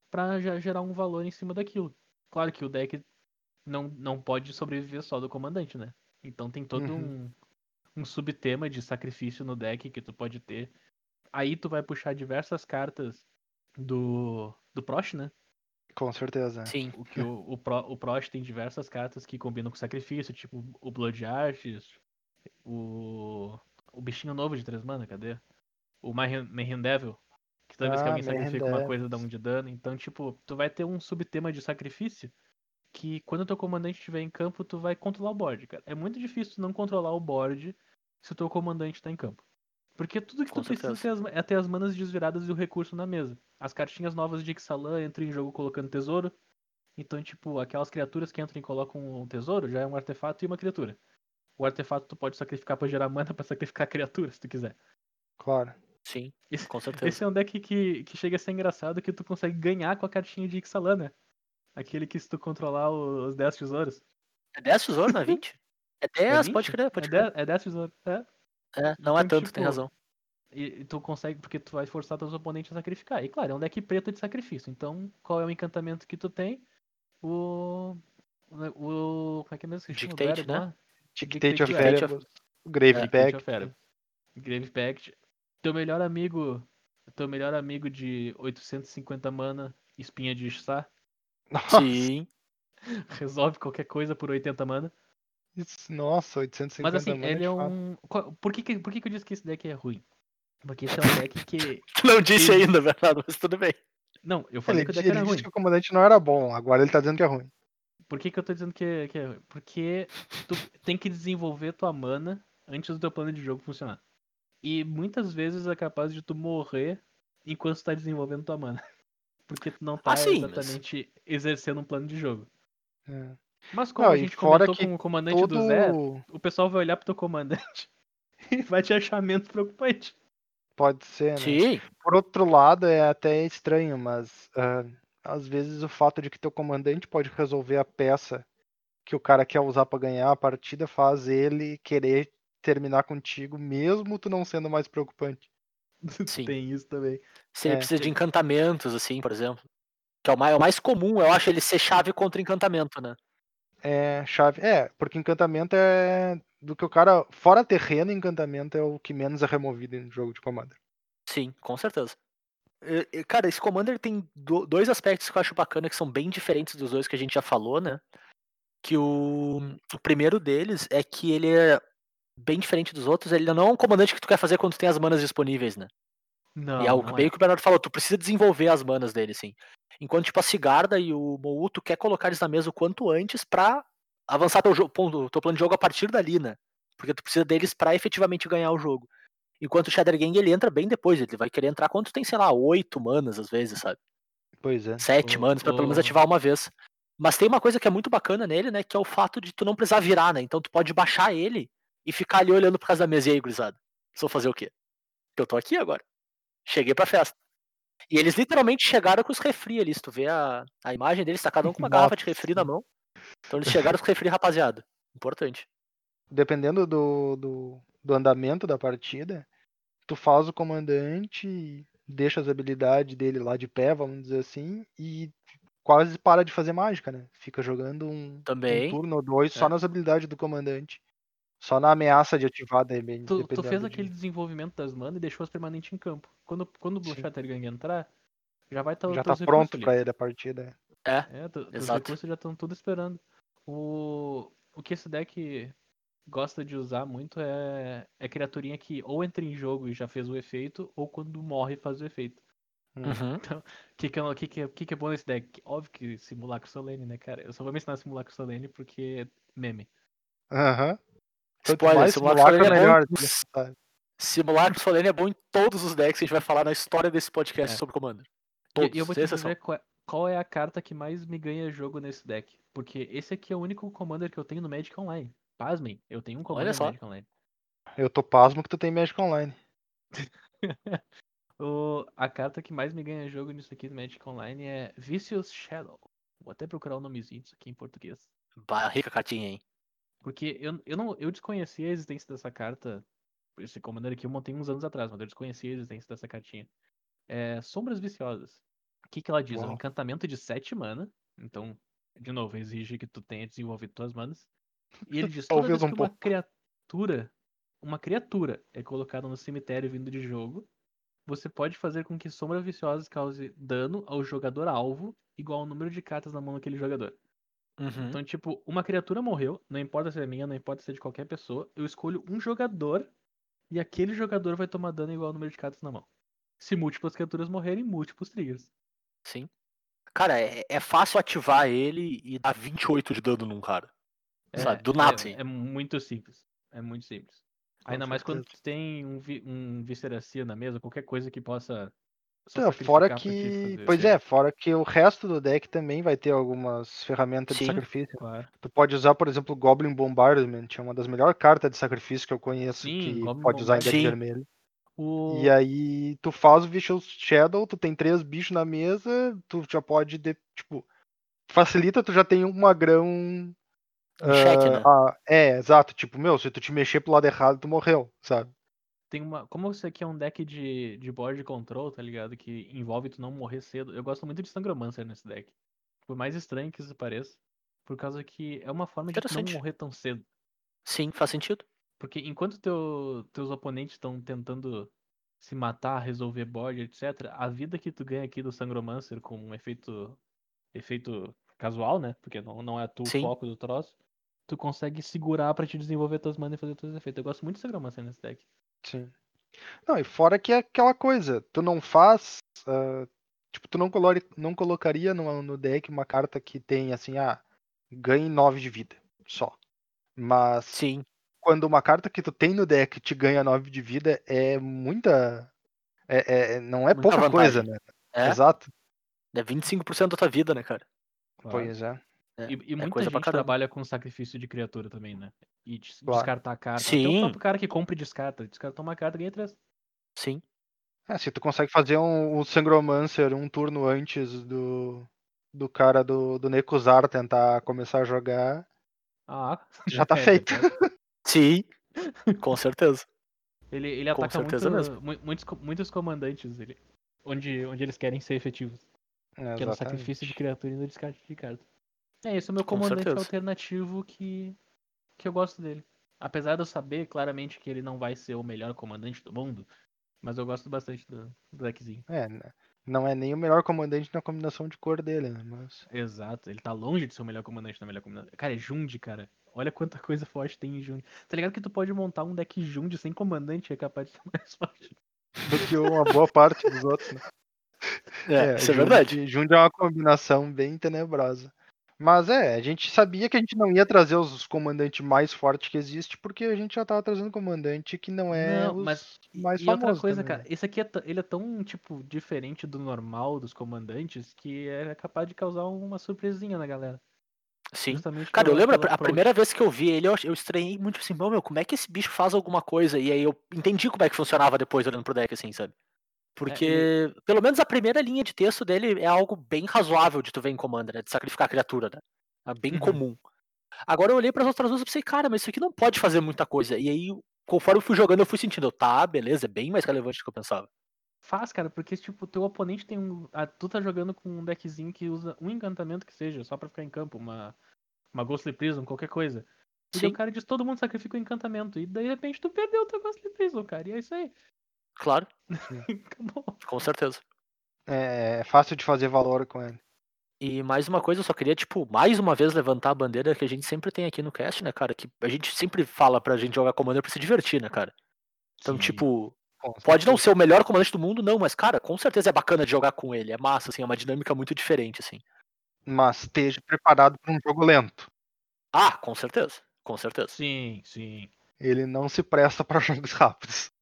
pra já gerar um valor em cima daquilo. Claro que o deck não, não pode sobreviver só do comandante, né? Então tem todo Uhum. um, um subtema de sacrifício no deck que tu pode ter. Aí tu vai puxar diversas cartas do, do Prost, né? Com certeza. Sim. O que o, o, Pro, o Prost tem diversas cartas que combinam com sacrifício, tipo o Blood Arts, o, o bichinho novo de 3 mana, cadê? O Mayhem Mayhem Devil, que toda vez que Ah, alguém Mayhem sacrifica uma Devil. coisa dá um de dano. Então, tipo, tu vai ter um subtema de sacrifício que quando teu comandante estiver em campo, tu vai controlar o board, cara. É muito difícil tu não controlar o board se o teu comandante tá em campo. Porque tudo que Com tu precisa certeza. as- é ter as manas desviradas e o recurso na mesa. As cartinhas novas de Ixalan entram em jogo colocando tesouro. Então, tipo, aquelas criaturas que entram e colocam um tesouro já é um artefato e uma criatura. O artefato tu pode sacrificar pra gerar mana pra sacrificar a criatura, se tu quiser. Claro. Sim, Esse, com certeza. esse é um deck que, que chega a ser engraçado que tu consegue ganhar com a cartinha de Ixalan, né? Aquele que se tu controlar os 10 tesouros. É 10 tesouros, não é 20? É 10, pode 20? crer, pode é crer. 10, é 10 tesouros. É. É, não é Então, tanto, tem tipo, razão. E, e tu consegue, porque tu vai forçar teus oponentes a sacrificar. E claro, é um deck preto de sacrifício. Então, qual é o encantamento que tu tem? O. O. Como é que é mesmo que chama? o Dictate, né? lá? Dictate of Dictate Variables. Grave É, Dictate Pact. Grave Pact. Teu melhor amigo. Teu melhor amigo de 850 mana, espinha de Ishtar, Nossa, Sim. resolve qualquer coisa por 80 mana. isso- nossa, 850 Mas assim, mana ele é de fato. um. qual- Por que, que, por que, que eu disse que esse deck é ruim? Porque esse é um deck que. Não disse Ele- ainda, Bernardo, mas tudo bem. Não, eu falei Ele, que o deck ele era disse ruim. que o comandante não era bom, agora ele tá dizendo que é ruim. Por que, que eu tô dizendo que, que é ruim? Porque tu tem que desenvolver tua mana antes do teu plano de jogo funcionar. E muitas vezes é capaz de tu morrer enquanto tu tá desenvolvendo tua mana. Porque tu não tá Ah, sim, mas- exatamente exercendo um plano de jogo. É. Mas como Não, a gente comentou que com o comandante Todo... do Zé, o pessoal vai olhar pro teu comandante e vai te achar menos preocupante. Pode ser, né? Sim, Por outro lado, é até estranho, mas ah, às vezes o fato de que teu comandante pode resolver a peça que o cara quer usar pra ganhar a partida faz ele querer terminar contigo, mesmo tu não sendo mais preocupante. Sim. Tem isso também. se ele É. precisa de encantamentos, assim, por exemplo. Que é o mais, é o mais comum, eu acho, ele ser chave contra encantamento, né? É, chave. É, porque encantamento é do que o cara. Fora terreno, encantamento é o que menos é removido em jogo de Commander. Sim, com certeza. Cara, esse Commander tem do- dois aspectos que eu acho bacana, que são bem diferentes dos dois que a gente já falou, né? Que o, o primeiro deles é que ele é bem diferente dos outros, ele não é um comandante que tu quer fazer quando tu tem as manas disponíveis, né? Não, e é o não bem que o Bernardo falou, tu precisa desenvolver as manas dele, sim. Enquanto, tipo, a Sigarda e o Mou, tu quer colocar eles na mesa o quanto antes pra avançar teu, jo- ponto- teu plano de jogo a partir dali, né? Porque tu precisa deles pra efetivamente ganhar o jogo. Enquanto o Shadow Gang, ele entra bem depois, ele vai querer entrar quando tu tem, sei lá, oito manas às vezes, sabe? Pois é. Sete O- manas, pra pelo menos o- ativar uma vez. Mas tem uma coisa que é muito bacana nele, né? Que é o fato de tu não precisar virar, né? Então tu pode baixar ele e ficar ali olhando por causa da mesa. E aí, gurizada? Vão fazer o quê? Porque eu tô aqui agora. Cheguei pra festa. E eles literalmente chegaram com os refri ali. Se tu vê a, a imagem deles, tá cada um com uma garrafa de refri na mão. Então eles chegaram com refri, rapaziada. Importante. Dependendo do, do, do andamento da partida, tu faz o comandante, deixa as habilidades dele lá de pé, vamos dizer assim, e quase para de fazer mágica, né? Fica jogando um, um Também. turno ou dois só É. nas habilidades do comandante. Só na ameaça de ativar, de repente. Tu, tu fez de- aquele desenvolvimento das manas e deixou as permanentes em campo. Quando, quando o. Blue Shattergang entrar, já vai estar Já tá pronto pra ele a partida. É. É, tu, os Exato. recursos já estão tudo esperando. O, o que esse deck gosta de usar muito é, é criaturinha que ou entra em jogo e já fez o efeito, ou quando morre faz o efeito. Uhum. O que, que, é- que, que, é- que, que é bom nesse deck? Óbvio que Simulacro Solene, né, cara? Eu só vou mencionar Simulacro Solene porque é meme. Aham. Quanto Spoiler, mais Simulacro simulacro, Solene é melhor. bom. sabe? Simulacro Solene é bom em todos os decks que a gente vai falar na história desse podcast É. sobre Commander. E- Todos, e eu vou te dizer qual é, qual é a carta que mais me ganha jogo nesse deck. Porque esse aqui é o único Commander que eu tenho no Magic Online. Pasmem, eu tenho um Commander no Magic Online. Eu tô pasmo que tu tem Magic Online. O, a carta que mais me ganha jogo nisso aqui do Magic Online é Vicious Shadow. Vou até procurar o nomezinho disso aqui em português. Bah, rica cartinha, hein? Porque eu, eu, não, eu desconhecia a existência dessa carta. Esse Commander aqui eu montei uns anos atrás, mas eu desconhecia a existência dessa cartinha. É Sombras Viciosas. O que, que ela diz? É um Uau. encantamento de 7 mana. Então, de novo, exige que tu tenha desenvolvido tuas manas. E ele diz Talvez vez um que uma pouco. criatura, uma criatura é colocada no cemitério vindo de jogo, você pode fazer com que Sombra Viciosa cause dano ao jogador alvo igual ao número de cartas na mão daquele jogador. Uhum. Então, tipo, uma criatura morreu, não importa se é minha, não importa se é de qualquer pessoa, eu escolho um jogador e aquele jogador vai tomar dano igual ao número de cartas na mão. Se múltiplas criaturas morrerem, múltiplos triggers. Sim. Cara, é, é fácil ativar ele e dar 28 de dano num cara. Sabe, do nada, é, é muito simples. É muito simples. Com Ainda mais quando certeza. tu tem um, vi, um Visceracia na mesa, qualquer coisa que possa. Não, fora que. Pois é, fora que o resto do deck também vai ter algumas ferramentas de Sim. sacrifício. Claro. Tu pode usar, por exemplo, Goblin Bombardment, é uma das melhores cartas de sacrifício que eu conheço Sim, que Goblin pode usar em deck Sim. vermelho. O... E aí tu faz o Vicious Shadow, tu tem três bichos na mesa, tu já pode, de- tipo, facilita, tu já tem um magrão. Em xeque, né? é, exato, tipo, meu, se tu te mexer pro lado errado, tu morreu, sabe? Tem uma. Como isso aqui é um deck de, de board control, tá ligado? Que envolve tu não morrer cedo. Eu gosto muito de Sangromancer nesse deck. Por mais estranho que isso pareça. Por causa que é uma forma de tu não morrer tão cedo. Sim, faz sentido. Porque enquanto teu, teus oponentes estão tentando se matar, resolver board, etc., a vida que tu ganha aqui do Sangromancer com um efeito. efeito casual, né? Porque não, não é tu o foco do troço. Tu consegue segurar pra te desenvolver tuas manas e fazer teus efeitos. Eu gosto muito de Sangromancer nesse deck. Sim. Não, e fora que é aquela coisa, tu não faz. ah, tipo, tu não, colore, não colocaria no, no deck uma carta que tem assim, ah, ganhe 9 de vida. Só. Mas Sim. quando uma carta que tu tem no deck te ganha 9 de vida, é muita. É, é- não é Muita pouca vantagem. coisa, né? É, Exato. é 25% da tua vida, né, cara? Pois é. É, E, e é muita coisa pra gente trabalha com sacrifício de criatura também, né? E des- Claro. descartar a carta. Até Sim. o próprio cara que compra e descarta. Descartou uma carta, ganha três. Sim. É, se tu consegue fazer um, um Sangromancer um turno antes do, do cara do, do Nekuzar tentar começar a jogar, Ah, já tá é feito. verdade. Sim. Com certeza. Ele, ele Com ataca certeza muito, muitos, muitos comandantes ele, onde, onde eles querem ser efetivos. É, Que é no sacrifício de criatura e no descarte de carta. É, esse é o meu Com comandante certeza. alternativo que, que eu gosto dele. Apesar de eu saber claramente que ele não vai ser o melhor comandante do mundo, mas eu gosto bastante do, do deckzinho. É, né? não é nem o melhor comandante na combinação de cor dele, né? Mas. Exato, ele tá longe de ser o melhor comandante na melhor combinação. Cara, é Jund, cara. Olha quanta coisa forte tem em Jund. Tá ligado que tu pode montar um deck Jund sem comandante e é capaz de ser mais forte. Do que uma boa parte dos outros, né? É, isso é verdade. Jund é uma combinação bem tenebrosa. Mas é, a gente sabia que a gente não ia trazer os comandantes mais fortes que existe, porque a gente já tava trazendo comandante que não é Não, os mas mais e outra coisa, também, cara, esse aqui é, t- ele é tão, tipo, diferente do normal dos comandantes que é capaz de causar uma surpresinha na galera. Sim. Justamente Cara, eu lembro a, a primeira vez que eu vi ele, eu, eu estranhei muito assim, "Pô, meu, como é que esse bicho faz alguma coisa? E aí eu entendi como é que funcionava depois olhando pro deck, assim, sabe? Porque, pelo menos a primeira linha de texto dele é algo bem razoável de tu ver em Commander, né? De sacrificar a criatura, né? É bem Uhum. comum. Agora eu olhei pras outras duas e pensei, cara, mas isso aqui não pode fazer muita coisa. E aí, conforme eu fui jogando, eu fui sentindo, tá, beleza, é bem mais relevante do que eu pensava. Faz, cara, porque, tipo, teu oponente tem um. Ah, tu tá jogando com um deckzinho que usa um encantamento que seja, só pra ficar em campo, uma. Uma Ghostly Prism, qualquer coisa. E o cara diz todo mundo sacrifica o encantamento. E daí, de repente, tu perdeu o teu Ghostly Prism, cara. E é isso aí. Claro, Acabou. com certeza. É, é fácil de fazer valor com ele. E mais uma coisa, eu só queria, tipo, mais uma vez levantar a bandeira que a gente sempre tem aqui no cast, né, cara? Que a gente sempre fala pra gente jogar Commander pra se divertir, né, cara? Então, Sim. tipo, Com Pode não ser o melhor comandante do mundo, não, mas, cara, com certeza é bacana de jogar com ele. É massa, assim, é uma dinâmica muito diferente, assim. Mas esteja preparado para um jogo lento. Ah, com certeza. Com certeza. Sim, sim. Ele não se presta para jogos rápidos.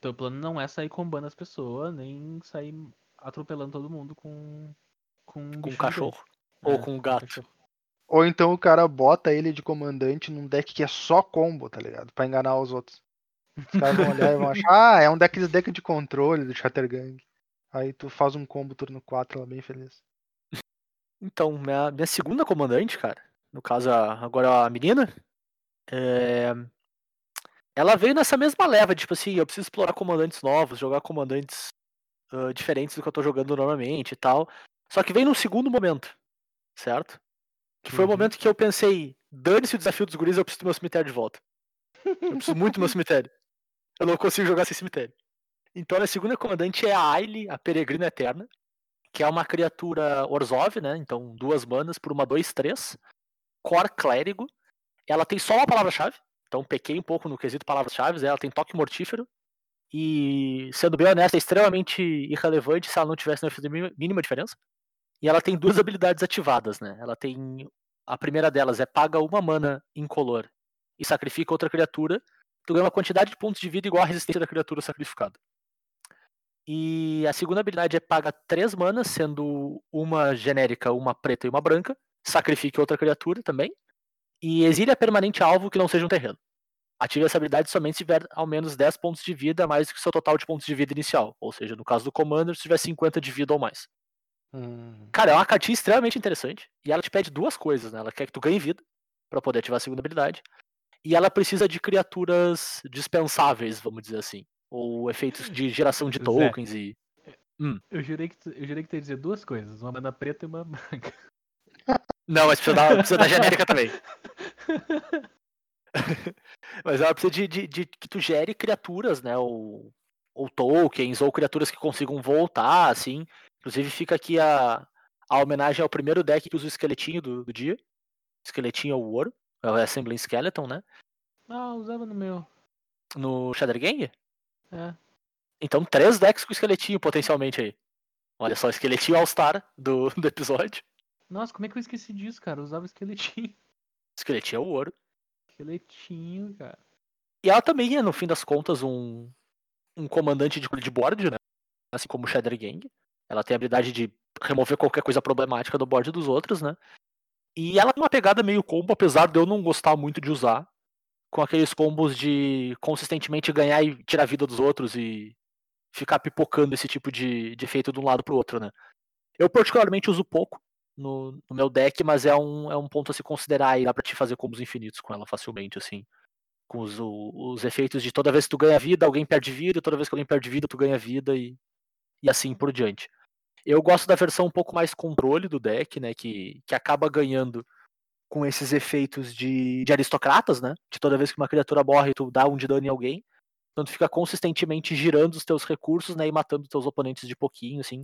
Teu plano não é sair combando as pessoas, nem sair atropelando todo mundo com. Com um Com um cachorro. Ou É, com um gato. Ou então o cara bota ele de comandante num deck que é só combo, tá ligado? Pra enganar os outros. Os caras vão olhar e vão achar, ah, é um daqueles deck de controle do Chattergang. Aí tu faz um combo turno 4 lá bem feliz. Então, minha, minha segunda comandante, cara, no caso a- agora a menina, é, ela veio nessa mesma leva, tipo assim, eu preciso explorar comandantes novos, jogar comandantes ah, diferentes do que eu tô jogando normalmente e tal. Só que veio num segundo momento, certo? Que foi o Uhum. momento que eu pensei, dane-se o desafio dos guris, eu preciso do meu cemitério de volta. Eu preciso muito do meu cemitério. Eu não consigo jogar sem cemitério. Então a segunda comandante é a Aile, a Peregrina Eterna, que é uma criatura Orzhov, né? Então duas manas por uma 2-3. Core Clérigo. Ela tem só uma palavra-chave. Então pequei um pouco no quesito palavras-chave. Ela tem toque mortífero. E, sendo bem honesto, é extremamente irrelevante se ela não tivesse não a mínima diferença. E ela tem duas habilidades ativadas, né? Ela tem. A primeira delas é paga uma mana incolor e sacrifica outra criatura. Tu ganha uma quantidade de pontos de vida igual à resistência da criatura sacrificada. E a segunda habilidade é paga três manas, sendo uma genérica, uma preta e uma branca. Sacrifique outra criatura também. E exile a permanente alvo que não seja um terreno. Ative essa habilidade somente se tiver ao menos 10 pontos de vida a mais do que o seu total de pontos de vida inicial. Ou seja, no caso do Commander, se tiver 50 de vida ou mais. Hum, Cara, é uma cartinha extremamente interessante. E ela te pede duas coisas, né? Ela quer que tu ganhe vida pra poder ativar a segunda habilidade. E ela precisa de criaturas dispensáveis, vamos dizer assim. Ou efeitos de geração de Zé. tokens e. Eu jurei que tu, eu jurei que tu ia dizer duas coisas, uma mana preta e uma branca. Não, mas precisa da, precisa da genérica também. mas ela precisa de, de, de que tu gere criaturas, né? Ou, ou tokens, ou criaturas que consigam voltar, assim. Inclusive fica aqui a, a homenagem ao primeiro deck que usa o esqueletinho do, do dia. Esqueletinho é o ouro. É o Assembling Skeleton, né? Ah, usava no meu. No Shadow Gang. É. Então, três decks com esqueletinho potencialmente aí. Olha só, esqueletinho All-Star do, do episódio. Nossa, como é que eu esqueci disso, cara? Eu usava esqueletinho. Esqueletinho é o ouro. Esqueletinho, cara. E ela também é, no fim das contas, um, um comandante de, de board, né? Assim como o Shadow Gang. Ela tem a habilidade de remover qualquer coisa problemática do board dos outros, né? E ela tem uma pegada meio combo, apesar de eu não gostar muito de usar. Com aqueles combos de consistentemente ganhar e tirar a vida dos outros e ficar pipocando esse tipo de, de efeito de um lado pro outro, né? Eu particularmente uso pouco no, no meu deck, mas é um, é um ponto a se considerar e dá pra te fazer combos infinitos com ela facilmente, assim. Com os, os efeitos de toda vez que tu ganha vida, alguém perde vida, toda vez que alguém perde vida, tu ganha vida e, e assim por diante. Eu gosto da versão um pouco mais controle do deck, né? Que, que acaba ganhando com esses efeitos de, de aristocratas, né? De toda vez que uma criatura morre, tu dá um de dano em alguém. Então tu fica consistentemente girando os teus recursos, né? E matando teus oponentes de pouquinho, assim.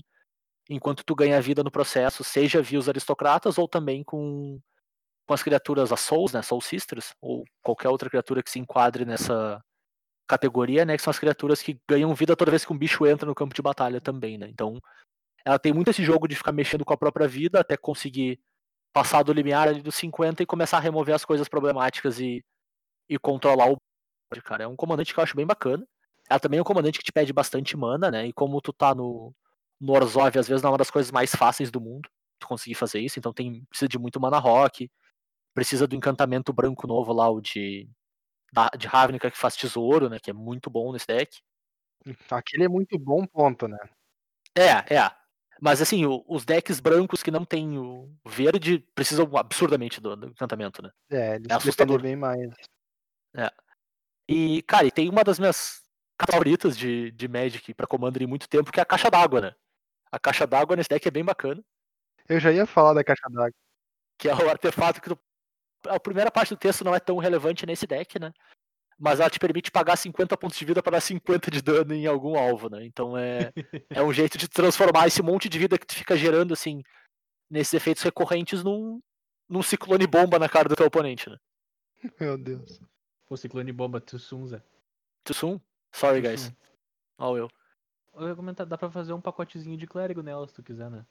Enquanto tu ganha vida no processo, seja via os aristocratas ou também com, com as criaturas, as Souls, né? Soul Sisters, ou qualquer outra criatura que se enquadre nessa categoria, né? Que são as criaturas que ganham vida toda vez que um bicho entra no campo de batalha também, né? Então, ela tem muito esse jogo de ficar mexendo com a própria vida até conseguir passar do limiar ali dos 50 e começar a remover as coisas problemáticas e, e controlar o cara. É um comandante que eu acho bem bacana. Ela também é um comandante que te pede bastante mana, né? E como tu tá no, no Orzhov, às vezes não é uma das coisas mais fáceis do mundo tu conseguir fazer isso, então tem precisa de muito mana rock, precisa do encantamento branco novo lá, o de da- de Ravnica que faz tesouro, né, que é muito bom nesse deck. Aquele é muito bom ponto, né? É, é. Mas assim, o- os decks brancos que não tem o verde precisam absurdamente do, do encantamento, né? É, eles É assustador. bem mais. E, cara, e tem uma das minhas favoritas de, de Magic pra Commander em muito tempo, que é a caixa d'água, né? A caixa d'água nesse deck é bem bacana, Eu já ia falar da caixa d'água. que é o artefato que tu... A primeira parte do texto não é tão relevante nesse deck, né? Mas ela te permite pagar 50 pontos de vida para dar 50 de dano em algum alvo, né? Então é, é um jeito de transformar esse monte de vida que tu fica gerando, assim, nesses efeitos recorrentes num, num ciclone bomba na cara do teu oponente, né? Meu Deus. Pô, Ciclone Bomba, Tussum, Zé. Too soon? Sorry, guys. Tussum. Ó, eu. Eu ia comentar, dá pra fazer um pacotezinho de clérigo nela, se tu quiser, né?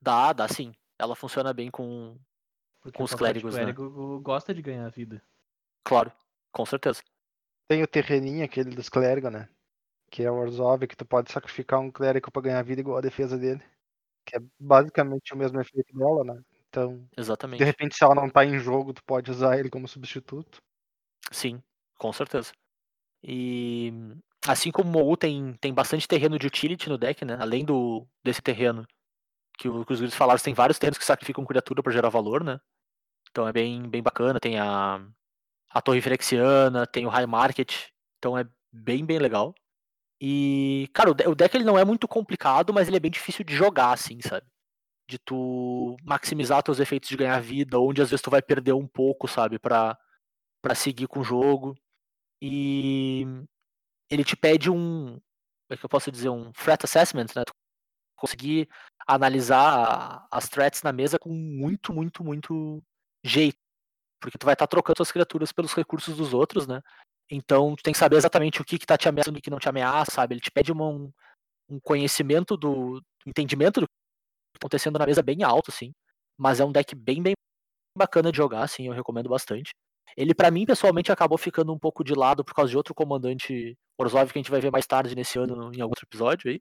Dá, dá sim. Ela funciona bem com. Porque Com o os clérigos, né? clérigo gosta de ganhar vida. Claro, com certeza. Tem o terreninho, aquele dos clérigos, né? Que é o Orzhov, que tu pode sacrificar um clérigo pra ganhar vida igual a defesa dele. Que é basicamente o mesmo efeito dela, né? Então, de Exatamente. repente, se ela não tá em jogo, tu pode usar ele como substituto. Sim, com certeza. E assim como o Mogu tem, tem bastante terreno de utility no deck, né? Além do desse terreno que, o- que os gritos falaram, tem vários terrenos que sacrificam criatura para gerar valor, né? Então é bem, bem bacana. Tem a, a Torre Firexiana, tem o High Market. Então é bem, bem legal. E, cara, o deck ele não é muito complicado, mas ele é bem difícil de jogar, assim, sabe? De tu maximizar teus efeitos de ganhar vida, onde às vezes tu vai perder um pouco, sabe? Pra, pra seguir com o jogo. E ele te pede um. Como é que eu posso dizer? Um threat assessment, né? Tu conseguir analisar as threats na mesa com muito, muito, muito jeito. Porque tu vai estar trocando suas criaturas pelos recursos dos outros, né? Então tu tem que saber exatamente o que, que tá te ameaçando e o que não te ameaça, sabe? Ele te pede uma- um, um conhecimento do. do entendimento do que tá acontecendo na mesa bem alto, assim. Mas é um deck bem, bem bacana de jogar, assim, eu recomendo bastante. Ele, pra mim, pessoalmente, acabou ficando um pouco de lado por causa de outro comandante Orzhov que a gente vai ver mais tarde nesse ano em algum outro episódio aí.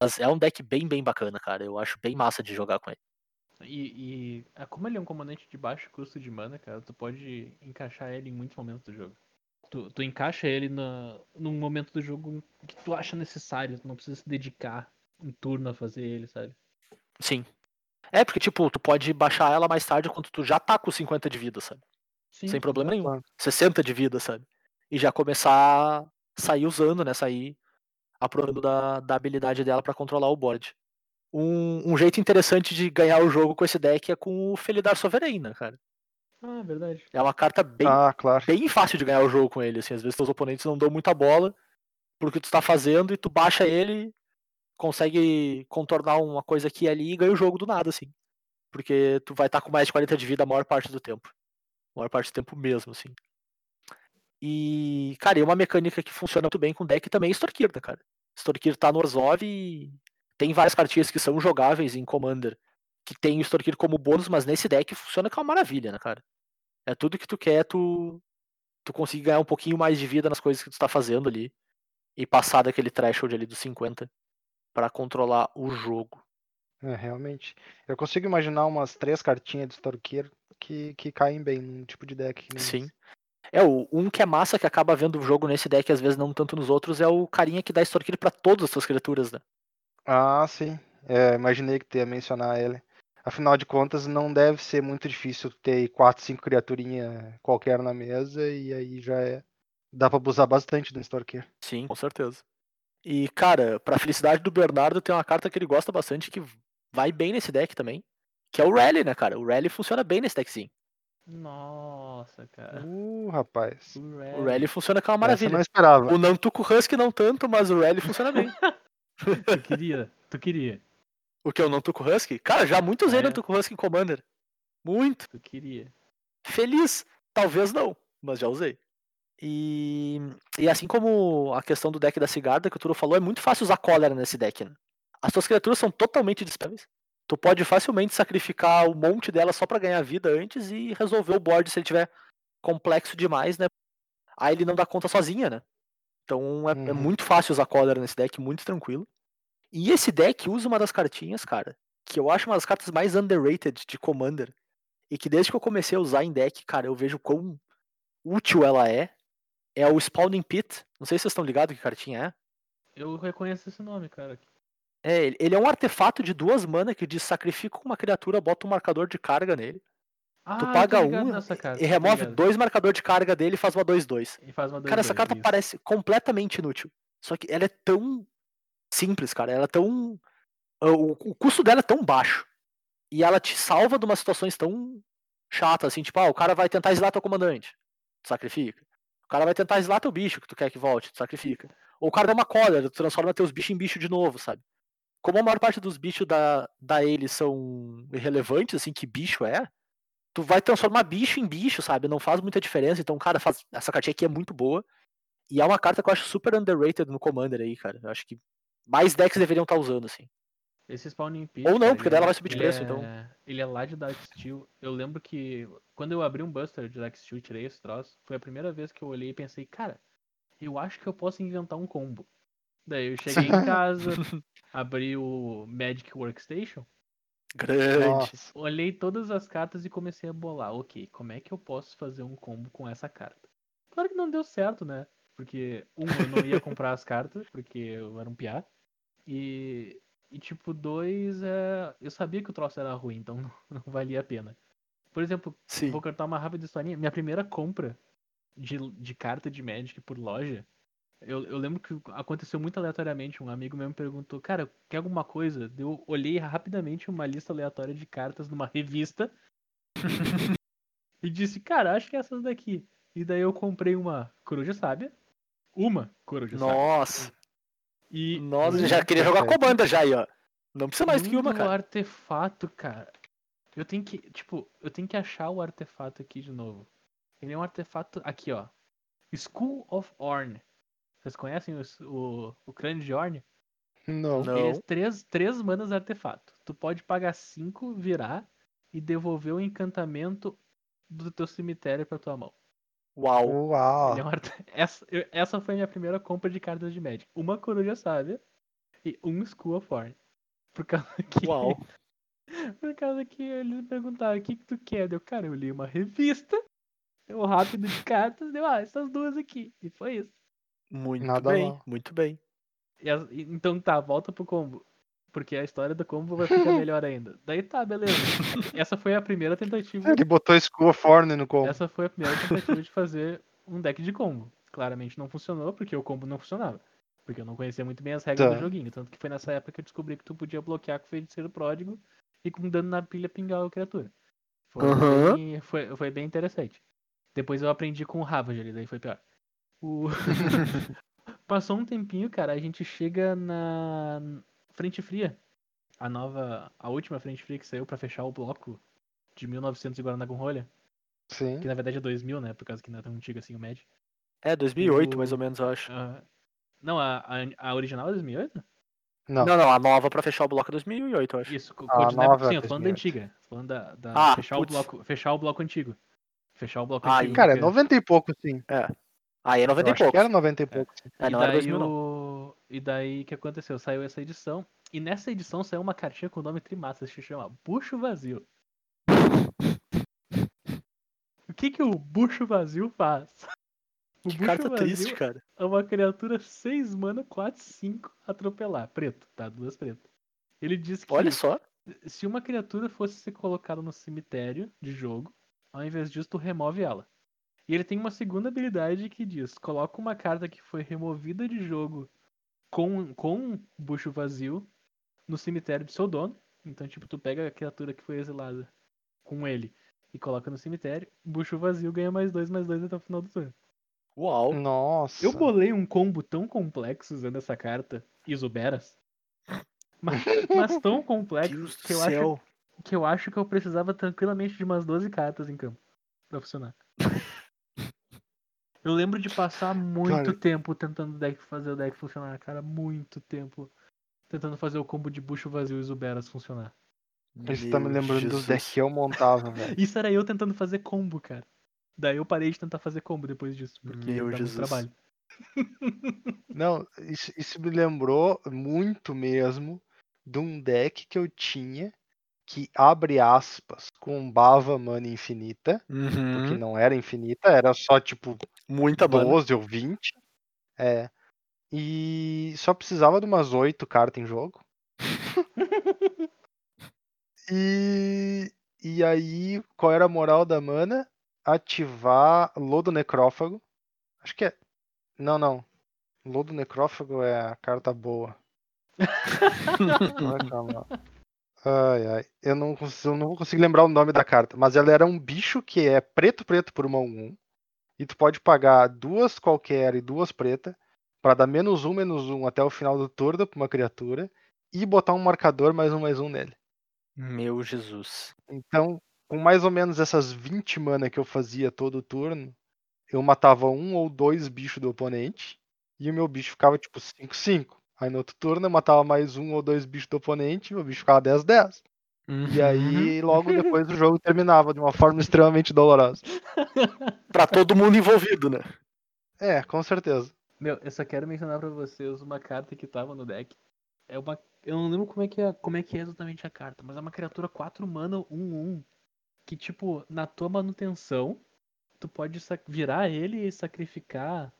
Mas é um deck bem, bem bacana, cara. Eu acho bem massa de jogar com ele. E, e ah, como ele é um comandante de baixo custo de mana, cara, tu pode encaixar ele em muitos momentos do jogo. Tu, tu encaixa ele na, num momento do jogo que tu acha necessário, tu não precisa se dedicar um turno a fazer ele, sabe? Sim. É, porque, tipo, tu pode baixar ela mais tarde quando tu já tá com 50 de vida, sabe? Sim. Sem problema nenhum. claro. 60 de vida, sabe? E já começar a sair usando, né? Sair aproveitando da, da habilidade dela pra controlar o board. Um, um jeito interessante de ganhar o jogo com esse deck é com o Felidar Sovereign, né, cara? Ah, verdade. É uma carta bem, Ah, claro. bem fácil de ganhar o jogo com ele. Assim, às vezes teus oponentes não dão muita bola pro que tu tá fazendo e tu baixa ele, consegue contornar uma coisa aqui e ali e ganha o jogo do nada, assim. Porque tu vai estar com mais de 40 de vida a maior parte do tempo. Maior parte do tempo mesmo, assim. E, cara, e uma mecânica que funciona muito bem com deck também é Storkir, né, cara? Storkir tá no Orzhov e tem várias cartinhas que são jogáveis em Commander que tem o Storkir como bônus, mas nesse deck funciona que é uma maravilha, né, cara? É tudo que tu quer, tu, tu conseguir ganhar um pouquinho mais de vida nas coisas que tu tá fazendo ali e passar daquele threshold ali dos 50 pra controlar o jogo. É, realmente. Eu consigo imaginar umas três cartinhas de Storkir que, que caem bem num tipo de deck. nem Sim. É, o, um que é massa que acaba vendo o jogo nesse deck, às vezes não tanto nos outros, é o carinha que dá Storkir pra todas as suas criaturas, né? Ah, sim. É, imaginei que tu ia mencionar ele. Afinal de contas, não deve ser muito difícil ter quatro, cinco criaturinhas qualquer na mesa e aí já é. Dá pra abusar bastante do Storkir. Sim, com certeza. E, cara, pra felicidade do Bernardo, tem uma carta que ele gosta bastante que vai bem nesse deck também. Que é o Rally, né, cara? O Rally funciona bem nesse deck, sim. Nossa, cara. Uh, rapaz. O Rally funciona que é uma Essa eu maravilha. não esperava. O Nantuko Husky não tanto, mas o Rally funciona bem. Tu queria, tu queria, o que o Nantuko Husky? Cara, já muito usei é? Nantuko Husky em Commander. Muito. tu queria. Feliz. Talvez não, mas já usei. E, e assim como a questão do deck da Cigarda que o Turo falou, é muito fácil usar cólera nesse deck. Né? As suas criaturas são totalmente dispensas. Tu pode facilmente sacrificar um monte delas só pra ganhar vida antes e resolver o board se ele tiver complexo demais, né? Aí ele não dá conta sozinha, né? Então é, é Uhum. muito fácil usar cólera nesse deck, muito tranquilo. E esse deck usa uma das cartinhas, cara, que eu acho uma das cartas mais underrated de Commander. E que desde que eu comecei a usar em deck, cara, eu vejo quão útil ela é. É o Spawning Pit. Não sei se vocês estão ligados que cartinha é. Eu reconheço esse nome, cara. É, ele- é um artefato de duas mana que diz sacrifica uma criatura, bota um marcador de carga nele. Ah, tu paga um nessa carta, e remove dois marcador de carga dele e faz uma 2-2. E faz uma Cara, essa 2-2, carta isso. parece completamente inútil. Só que ela é tão simples, cara. Ela é tão. O, o custo dela é tão baixo. E ela te salva de umas situações tão chatas, assim, tipo, ah, o cara vai tentar exilar teu comandante. Tu sacrifica. O cara vai tentar exilar teu bicho que tu quer que volte, tu sacrifica. Ou o cara dá uma cólera, tu transforma teus bichos em bicho de novo, sabe? Como a maior parte dos bichos da, da ele são irrelevantes, assim, que bicho é, tu vai transformar bicho em bicho, sabe? Não faz muita diferença. Então, cara, faz... essa cartinha aqui é muito boa. E é uma carta que eu acho super underrated no Commander aí, cara. Eu acho que mais decks deveriam estar usando, assim. Esse Spawning Pit. Ou não, cara, porque ele daí ela é- vai subir de preço, é- então. Ele é lá de Dark Steel. Eu lembro que quando eu abri um Buster de Dark Steel e tirei esse troço, foi a primeira vez que eu olhei e pensei, cara, eu acho que eu posso inventar um combo. Daí eu cheguei em casa, abri o Magic Workstation, Grande. Nossa. olhei todas as cartas e comecei a bolar. Ok, como é que eu posso fazer um combo com essa carta? Claro que não deu certo, né? Porque, um, eu não ia comprar as cartas, porque eu era um piá. E, e tipo, dois, é... eu sabia que o troço era ruim, então não, não valia a pena. Por exemplo, Sim. vou contar uma rápida historinha. Minha primeira compra de, de carta de Magic por loja, eu, eu lembro que aconteceu muito aleatoriamente. Um amigo meu me perguntou, cara, quer alguma coisa? Eu olhei rapidamente uma lista aleatória de cartas numa revista e disse, cara, acho que é essas daqui. E daí eu comprei uma coruja sábia, uma coruja sábia. Nossa. E Nossa, já queria jogar Commander já aí, ó. Não precisa mais que uma, cara. artefato, cara. Eu tenho que, tipo, eu tenho que achar o artefato aqui de novo. Ele é um artefato aqui, ó. School of Orn. Vocês conhecem o, o, o crânio de Orn? Não. Não. Ele é três, três manas artefato. Tu pode pagar cinco, virar e devolver o encantamento do teu cemitério pra tua mão. Uau. Uau. É um arte- essa, essa foi a minha primeira compra de cartas de Magic. Uma coruja sábia e um School of Orn. Por causa que Uau. Por causa que eles me perguntaram o que, que tu quer. Deu, cara, eu li uma revista, eu rápido de cartas, deu, ah, essas duas aqui. E foi isso. Muito Nada bem, mal. muito bem. As- então tá, volta pro combo. Porque a história do combo vai ficar melhor ainda. Daí tá, beleza. Essa foi a primeira tentativa. Ele botou School of Orn no combo. Essa foi a primeira tentativa de fazer um deck de combo. Claramente não funcionou, porque o combo não funcionava. Porque eu não conhecia muito bem as regras Tá. do joguinho. Tanto que foi nessa época que eu descobri que tu podia bloquear com o feiticeiro pródigo e com dano na pilha pingar a criatura. Foi, Aham. bem, foi, foi bem interessante. Depois eu aprendi com o Ravage, daí foi pior. O... Passou um tempinho, cara, a gente chega na Frente Fria. A nova, a última Frente Fria que saiu pra fechar o bloco de 1900 e Guaraná com rolha. Sim. Que na verdade é 2000, né? Por causa que não é tão antigo assim o Magic. É, 2008 O- mais ou menos, eu acho. Ah, não, a, a, a original é 2008? Não. Não, não, a nova pra fechar o bloco é 2008, eu acho. Isso, A coordenada- nova sim, é eu tô falando da 2008. antiga. Falando da, da Ah, fechar, o bloco, fechar o bloco antigo. Fechar o bloco Ah, antigo. Cara, é porque- 90 e pouco, sim. Aí é 90 Eu e acho pouco. que era 90 e pouco. É, e não era daí 2000 não. o... E daí o que aconteceu? Saiu essa edição. E nessa edição saiu uma cartinha com o nome Trimassa, se chama Bucho Vazio. O que que o Bucho Vazio faz? O Que carta Vazio triste, cara. é uma criatura 6 mana, 4, 5, atropelar. Preto, tá? Duas pretas. Ele diz que Olha só. se uma criatura fosse ser colocada no cemitério de jogo, ao invés disso, tu remove ela. E ele tem uma segunda habilidade que diz: coloca uma carta que foi removida de jogo com, com bucho vazio no cemitério do seu dono. Então, tipo, tu pega a criatura que foi exilada com ele e coloca no cemitério, bucho vazio ganha mais dois, mais dois até o final do turno. Uau. Nossa. Eu bolei um combo tão complexo usando essa carta, Isoberas, mas, mas tão complexo Deus que eu acho que eu acho que eu precisava tranquilamente de umas 12 cartas em campo pra funcionar. Eu lembro de passar muito Cara. tempo tentando deck fazer o deck funcionar, cara, muito tempo tentando fazer o combo de bucho vazio e Zuberas funcionar. Isso tá me lembrando dos Jesus. decks que eu montava, velho. Isso era eu tentando fazer combo, cara. Daí eu parei de tentar fazer combo depois disso, porque Meu dava muito Jesus. trabalho. Não, isso, isso me lembrou muito mesmo de um deck que eu tinha que, abre aspas, combava mana infinita, porque Uhum. não era infinita, era só tipo Muita mana. 12 ou 20. É. E só precisava de umas 8 cartas em jogo. e, e aí, qual era a moral da mana? Ativar Lodo Necrófago. Acho que é. Não, não. Lodo Necrófago é a carta boa. Ai, ai. Eu não, consigo, eu não vou conseguir lembrar o nome da carta, mas ela era um bicho que é preto, preto por uma 1-1. E tu pode pagar duas qualquer e duas preta para dar menos um, menos um até o final do turno pra uma criatura e botar um marcador mais um, mais um nele. Meu Jesus. Então, com mais ou menos essas 20 mana que eu fazia todo turno, eu matava um ou dois bichos do oponente e o meu bicho ficava tipo 5-5. Aí no outro turno eu matava mais um ou dois bichos do oponente e o meu bicho ficava 10-10. E Uhum. aí logo depois o jogo terminava de uma forma extremamente dolorosa. Pra todo mundo envolvido, né? É, com certeza. Meu, eu só quero mencionar pra vocês uma carta que tava no deck. É uma. Eu não lembro como é que é, como é, que é exatamente a carta, mas é uma criatura 4 mana 1-1. Que, tipo, na tua manutenção, tu pode virar ele e sacrificar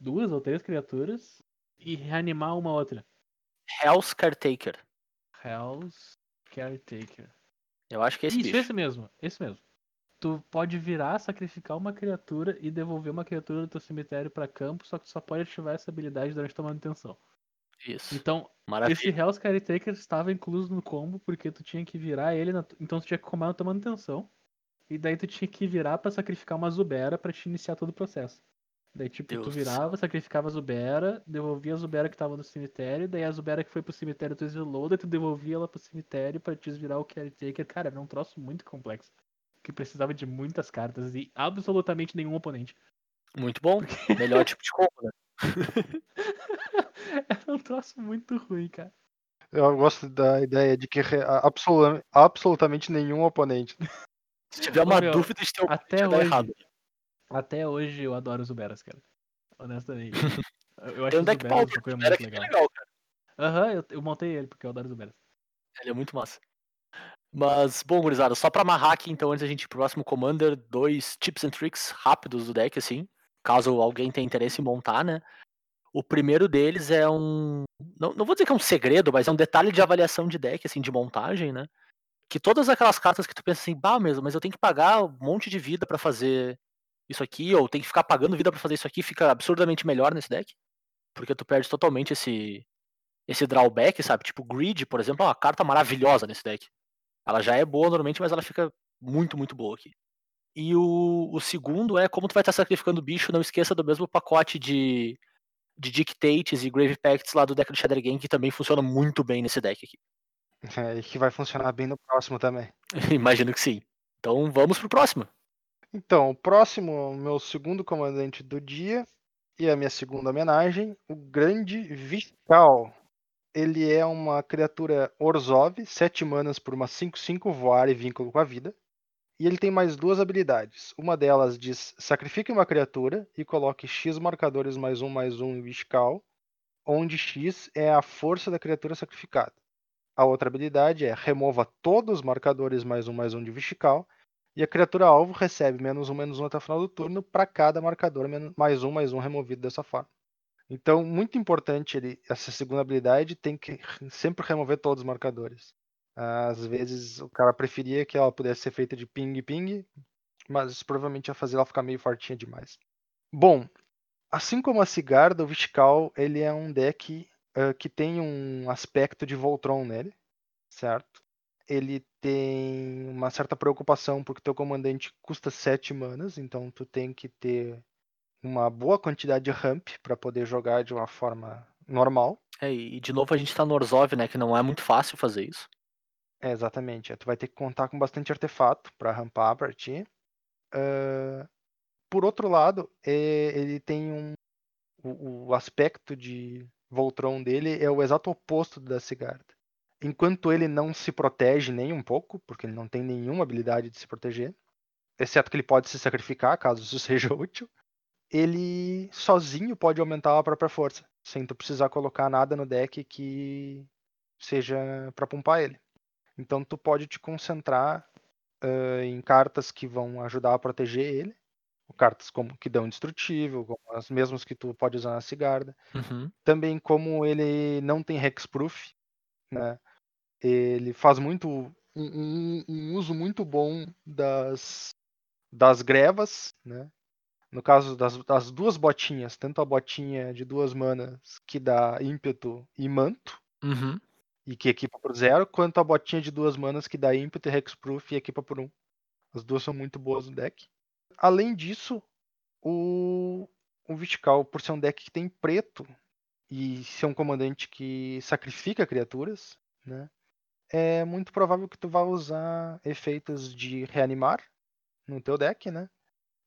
duas ou três criaturas e reanimar uma outra. Hell's Caretaker. Hell's Caretaker. Eu acho que é esse Isso, bicho. esse mesmo, esse mesmo. Tu pode virar, sacrificar uma criatura e devolver uma criatura do teu cemitério pra campo, só que tu só pode ativar essa habilidade durante tua manutenção. Isso. Então, Maravilha. esse Hell's Caretaker estava incluso no combo, porque tu tinha que virar ele, na... então tu tinha que combar na tua manutenção. E daí tu tinha que virar pra sacrificar uma Zubera pra te iniciar todo o processo. Daí, tipo, Deus tu virava, sacrificava a Zubera, devolvia a Zubera que tava no cemitério, daí a Zubera que foi pro cemitério tu exilou, daí tu devolvia ela pro cemitério pra desvirar o Caretaker. Cara, era um troço muito complexo. Que precisava de muitas cartas e absolutamente nenhum oponente. Muito bom. Melhor tipo de combo, né? era um troço muito ruim, cara. Eu gosto da ideia de que absolutamente nenhum oponente. Se tiver uma Ô, meu, dúvida ter um até hoje- errado. Até hoje eu adoro os Zuberas, cara. Honestamente. Eu acho Tem um deck Zuberas pauper uma coisa muito que é legal. legal, cara. Aham, eu, eu montei ele porque eu adoro os Zuberas. Ele é muito massa. Mas, bom, gurizada, só pra amarrar aqui, então, antes da gente ir pro próximo Commander, dois tips and tricks rápidos do deck, assim, caso alguém tenha interesse em montar, né? O primeiro deles é um. Não, não vou dizer que é um segredo, mas é um detalhe de avaliação de deck, assim, de montagem, né? Que todas aquelas cartas que tu pensa assim, bah, mesmo, mas eu tenho que pagar um monte de vida pra fazer isso aqui, ou tem que ficar pagando vida pra fazer isso aqui, fica absurdamente melhor nesse deck. Porque tu perde totalmente esse, esse drawback, sabe? Tipo, Grid, por exemplo, é uma carta maravilhosa nesse deck. Ela já é boa normalmente, mas ela fica muito, muito boa aqui. E o, o segundo é como tu vai estar sacrificando bicho, não esqueça do mesmo pacote de, de Dictates e Grave Pacts lá do deck do Shadow Game, que também funciona muito bem nesse deck aqui. É, e que vai funcionar bem no próximo também. Imagino que sim. Então vamos pro próximo. Então, o próximo, meu segundo comandante do dia e a minha segunda homenagem, o Grande Viscal. Ele é uma criatura Orzhov, 7 manas por uma 5-5 voar e vínculo com a vida. E ele tem mais duas habilidades. Uma delas diz: sacrifique uma criatura e coloque X marcadores mais um mais um em Viscal, onde X é a força da criatura sacrificada. A outra habilidade é remova todos os marcadores mais um mais um de Viscal e a criatura alvo recebe menos um, menos um até o final do turno para cada marcador mais um, mais um removido dessa forma. Então, muito importante ele, essa segunda habilidade, tem que re- sempre remover todos os marcadores. Às vezes o cara preferia que ela pudesse ser feita de ping-ping, mas provavelmente ia fazer ela ficar meio fortinha demais. Bom, assim como a Cigarda, o Viscal ele é um deck ah, que tem um aspecto de Voltron nele, certo? Ele tem uma certa preocupação porque teu comandante custa 7 manas, então tu tem que ter uma boa quantidade de ramp para poder jogar de uma forma normal. É, e de novo a gente tá no Orzhov, né? Que não é muito fácil fazer isso. É, exatamente. é, Tu vai ter que contar com bastante artefato para rampar para ti. Ah, por outro lado, é, ele tem um. O, o aspecto de Voltron dele é o exato oposto da Cigarda. Enquanto ele não se protege nem um pouco, porque ele não tem nenhuma habilidade de se proteger, exceto que ele pode se sacrificar caso isso seja útil, ele sozinho pode aumentar a própria força, sem tu precisar colocar nada no deck que seja para pumpar ele. Então tu pode te concentrar ah, em cartas que vão ajudar a proteger ele, cartas como que dão indestrutível, como as mesmas que tu pode usar na Cigarda. Uhum. Também como ele não tem hexproof, né? Ele faz muito um, um- um uso muito bom das das grevas, né? No caso das, das duas botinhas, tanto a botinha de duas manas que dá ímpeto e manto, Uhum. e que equipa por zero, quanto a botinha de duas manas que dá ímpeto e hexproof e equipa por um. As duas são muito boas no deck. Além disso, o, o Viscal, por ser um deck que tem preto e ser um comandante que sacrifica criaturas, né? É muito provável que tu vá usar efeitos de reanimar no teu deck, né?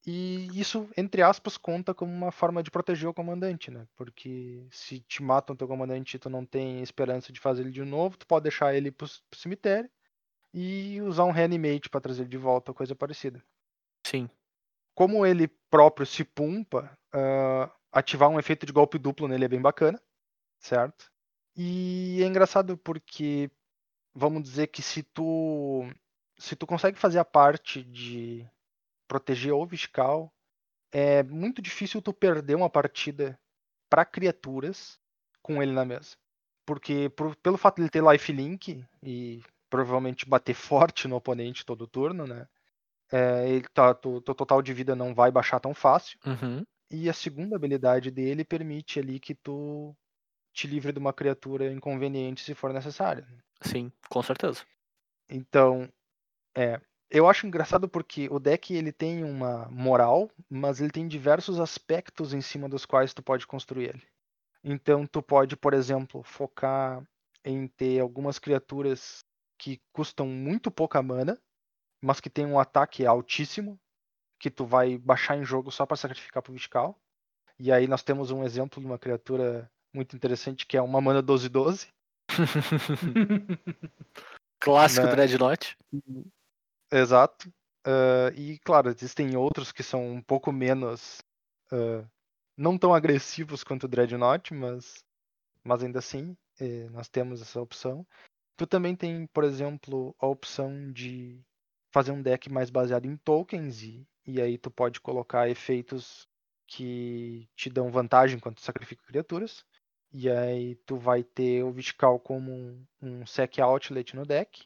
E isso, entre aspas, conta como uma forma de proteger o comandante, né? Porque se te matam teu comandante e tu não tem esperança de fazer ele de novo, tu pode deixar ele pro, pro cemitério e usar um reanimate pra trazer ele de volta, coisa parecida. Sim. Como ele próprio se pumpa, ah, ativar um efeito de golpe duplo nele é bem bacana, certo? E é engraçado porque vamos dizer que se tu se tu consegue fazer a parte de proteger o Viscal, é muito difícil tu perder uma partida para criaturas com ele na mesa. Porque por- pelo fato de ele ter lifelink e provavelmente bater forte no oponente todo turno, né? É, ele tá, tu, teu total de vida não vai baixar tão fácil. Uhum. E a segunda habilidade dele permite ali que tu te livre de uma criatura inconveniente se for necessário. Sim, com certeza. Então, é, eu acho engraçado porque o deck ele tem uma moral, mas ele tem diversos aspectos em cima dos quais tu pode construir ele. Então, tu pode, por exemplo, focar em ter algumas criaturas que custam muito pouca mana, mas que tem um ataque altíssimo, que tu vai baixar em jogo só para sacrificar pro Viscal. E aí nós temos um exemplo de uma criatura muito interessante que é uma mana 12-12. Clássico Né? Dreadnought. Exato. Ah, e claro, existem outros que são um pouco menos. ah, não tão agressivos quanto o Dreadnought, mas, mas ainda assim eh, nós temos essa opção. Tu também tem, por exemplo, a opção de fazer um deck mais baseado em tokens e, e aí tu pode colocar efeitos que te dão vantagem quando tu sacrifica criaturas. E aí tu vai ter o Viscal como um, um sec outlet no deck.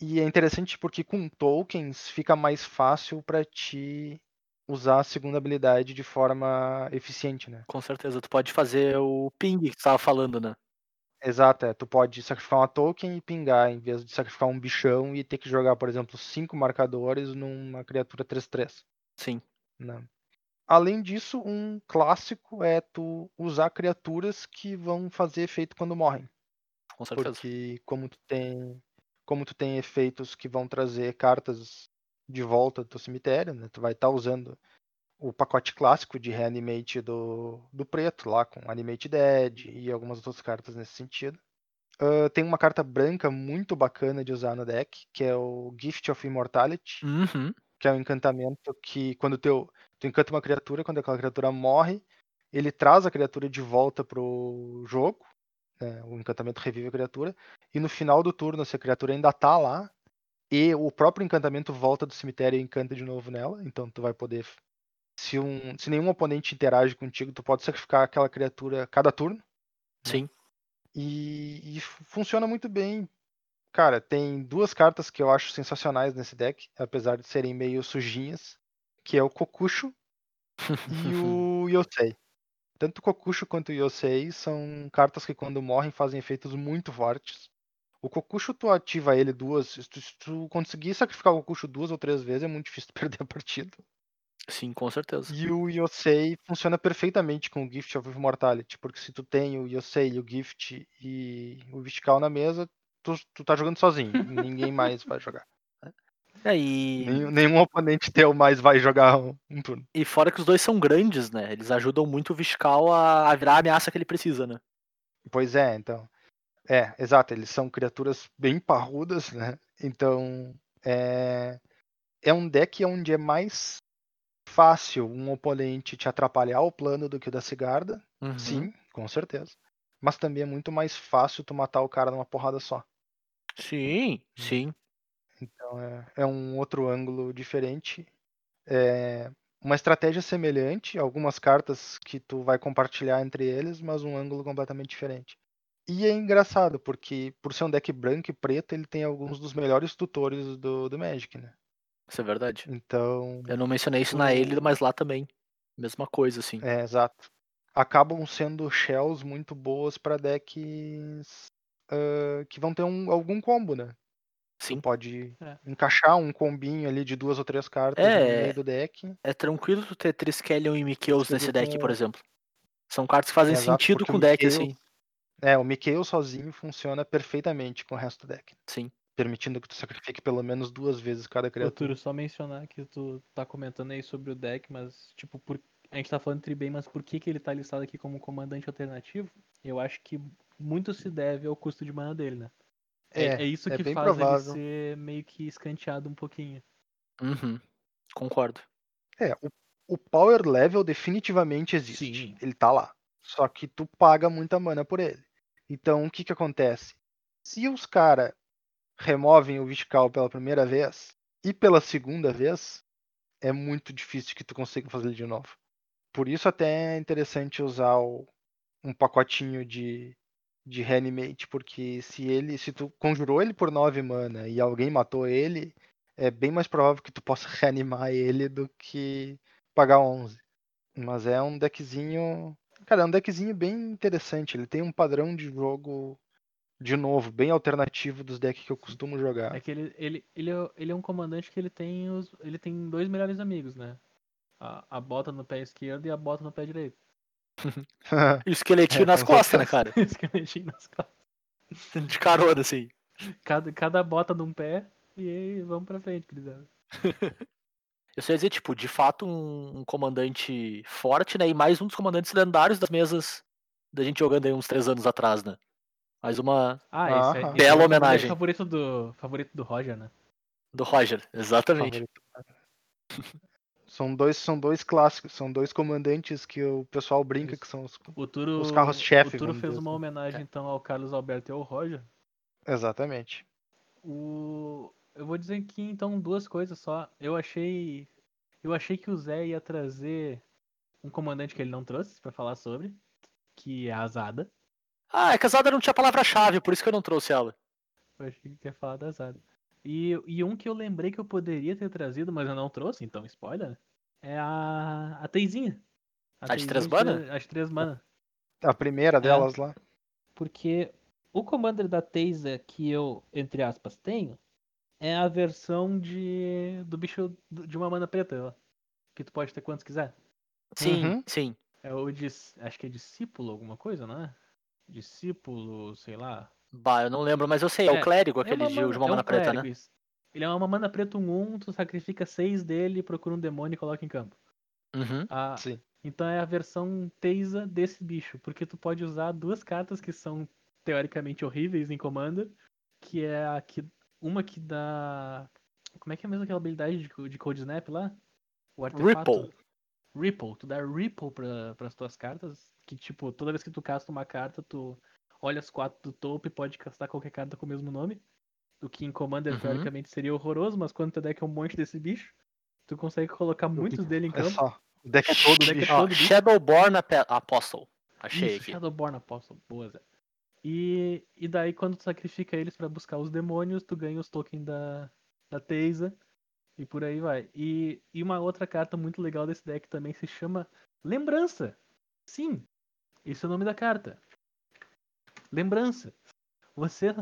E é interessante porque com tokens fica mais fácil para ti usar a segunda habilidade de forma eficiente, né? Com certeza. Tu pode fazer o ping que tu tava falando, né? Exato, é. Tu pode sacrificar uma token e pingar, em vez de sacrificar um bichão e ter que jogar, por exemplo, cinco marcadores numa criatura 3-3. Sim. né? Além disso, um clássico é tu usar criaturas que vão fazer efeito quando morrem. Com certeza. Porque como tu tem. Como tu tem efeitos que vão trazer cartas de volta do teu cemitério, né? Tu vai estar usando o pacote clássico de reanimate do, do preto, lá com Animate Dead e algumas outras cartas nesse sentido. Ah, tem uma carta branca muito bacana de usar no deck, que é o Gift of Immortality Uhum. Que é um encantamento que quando teu, tu encanta uma criatura, quando aquela criatura morre, ele traz a criatura de volta pro jogo, né, o encantamento revive a criatura, e no final do turno, se a criatura ainda tá lá, e o próprio encantamento volta do cemitério e encanta de novo nela, então tu vai poder, se, um, se nenhum oponente interage contigo, tu pode sacrificar aquela criatura cada turno, Sim. e, e fu- funciona muito bem. Cara, tem duas cartas que eu acho sensacionais nesse deck, apesar de serem meio sujinhas, que é o Kokusho e o Yosei. Tanto o Kokusho quanto o Yosei são cartas que quando morrem fazem efeitos muito fortes. O Kokusho tu ativa ele duas, se tu, se tu conseguir sacrificar o Kokusho duas ou três vezes é muito difícil perder a partida. Sim, com certeza. E o Yosei funciona perfeitamente com o Gift of Immortality, porque se tu tem o Yosei, o Gift e o Viscal na mesa, tu, tu tá jogando sozinho, ninguém mais vai jogar. É, e, Nenhum, nenhum oponente teu mais vai jogar um, um turno. e fora que os dois são grandes, né? Eles ajudam muito o Viscal a, a virar a ameaça que ele precisa, né? Pois é, então. É, exato, eles são criaturas bem parrudas, né? Então, é, é um deck onde é mais fácil um oponente te atrapalhar o plano do que o da Cigarda. Uhum. Sim, com certeza. Mas também é muito mais fácil tu matar o cara numa porrada só. Sim, sim. Então é, é um outro ângulo diferente. É uma estratégia semelhante, algumas cartas que tu vai compartilhar entre eles, mas um ângulo completamente diferente. E é engraçado, porque por ser um deck branco e preto, ele tem alguns dos melhores tutores do, do Magic, né? Isso é verdade. Então, Eu não mencionei isso na ele, mas lá também. Mesma coisa, assim. é exato. Acabam sendo shells muito boas para decks ah, que vão ter um, algum combo, né? Sim. Pode É. encaixar um combinho ali de duas ou três cartas É. no meio do deck. É tranquilo tu ter Triskelion e Você nesse deck, com- por exemplo. São cartas que fazem Exato, sentido com o deck, Mikael- assim. É, o Mikhail sozinho funciona perfeitamente com o resto do deck. Sim. permitindo que tu sacrifique pelo menos duas vezes cada criatura. Arthur, só mencionar que tu tá comentando aí sobre o deck, mas, tipo, por... a gente tá falando de bem, mas por que, que ele tá listado aqui como comandante alternativo? Eu acho que muito se deve ao custo de mana dele, né? É, é isso é que faz provável. ele ser meio que escanteado um pouquinho. Uhum. Concordo. É, o, o power level definitivamente existe. Sim. Ele tá lá. Só que tu paga muita mana por ele. Então, o que que acontece? Se os caras removem o Viscal pela primeira vez e pela segunda vez, é muito difícil que tu consiga fazer ele de novo. Por isso até é interessante usar o- um pacotinho de, de reanimate, porque se ele, se tu conjurou ele por 9 mana e alguém matou ele, é bem mais provável que tu possa reanimar ele do que pagar 11. Mas é um deckzinho, cara, é um deckzinho bem interessante. Ele tem um padrão de jogo de novo, bem alternativo dos decks que eu costumo jogar. É que ele, ele, ele, é, ele é um comandante que ele tem os. Ele tem dois melhores amigos, né? A, a bota no pé esquerdo e a bota no pé direito. E o esqueletinho É, nas costas, né, cara? Esqueletinho nas costas. De carona, assim. Cada, cada bota num pé e aí vamos pra frente, gurizada. Eu sei dizer, tipo, de fato, um, um comandante forte, né? E mais um dos comandantes lendários das mesas da gente jogando aí uns três anos atrás, né? Mais uma Ah, esse é, esse Bela é homenagem. favorito do, favorito do Roger, né? do Roger, exatamente. São dois, são dois clássicos, são dois comandantes que o pessoal brinca Isso. que são os. Turo, Os carros-chefe, O Turo fez dizer uma assim. homenagem então ao Carlos Alberto e ao Roger. Exatamente. O... Eu vou dizer aqui então duas coisas só. Eu achei. Eu achei que o Zé ia trazer um comandante que ele não trouxe pra falar sobre, que é a Azada. Ah, é que a Zada não tinha palavra-chave, por isso que eu não trouxe ela. Eu achei que ia falar da Azada. E, e um que eu lembrei que eu poderia ter trazido, mas eu não trouxe, então spoiler, né? É a. a Teizinha. A de três Teizinha mana? tira- A de três mana. A primeira delas lá. Porque o commander da Teisa que eu, entre aspas, tenho é a versão de do bicho de uma mana preta, ó, que tu pode ter quantos quiser. Sim, Uhum. sim. É o de, acho que é discípulo alguma coisa, não é? Discípulo, sei lá. Bah, eu não lembro, mas eu sei, é, É, o clérigo, É aquele uma de, mana- de uma é um mana preta, clérigo, né? isso. Ele é uma mana preta 1-1, tu sacrifica seis dele, procura um demônio e coloca em campo. Uhum. A- Sim. Então é a versão Teisa desse bicho, porque tu pode usar duas cartas que são teoricamente horríveis em Commander, que é a que uma que dá como é que é mesmo aquela habilidade de, de Cold Snap lá? O artefato Ripple. Ripple, tu dá Ripple para as tuas cartas, que tipo, toda vez que tu casta uma carta, tu olha as quatro do topo e pode castar qualquer carta com o mesmo nome. O que em Commander Uhum. teoricamente seria horroroso, mas quando teu deck é um monte desse bicho, tu consegue colocar muitos dele em Olha campo. só. O deck é todo deck é bicho. Ó, todo bicho. Shadowborn Apostle. Achei Isso, aqui. Shadowborn Apostle, boa, Zé. E, e daí quando tu sacrifica eles pra buscar os demônios, tu ganha os tokens da, da Teisa e por aí vai. E, e uma outra carta muito legal desse deck também se chama Lembrança. Sim, esse é o nome da carta. Lembrança. Você,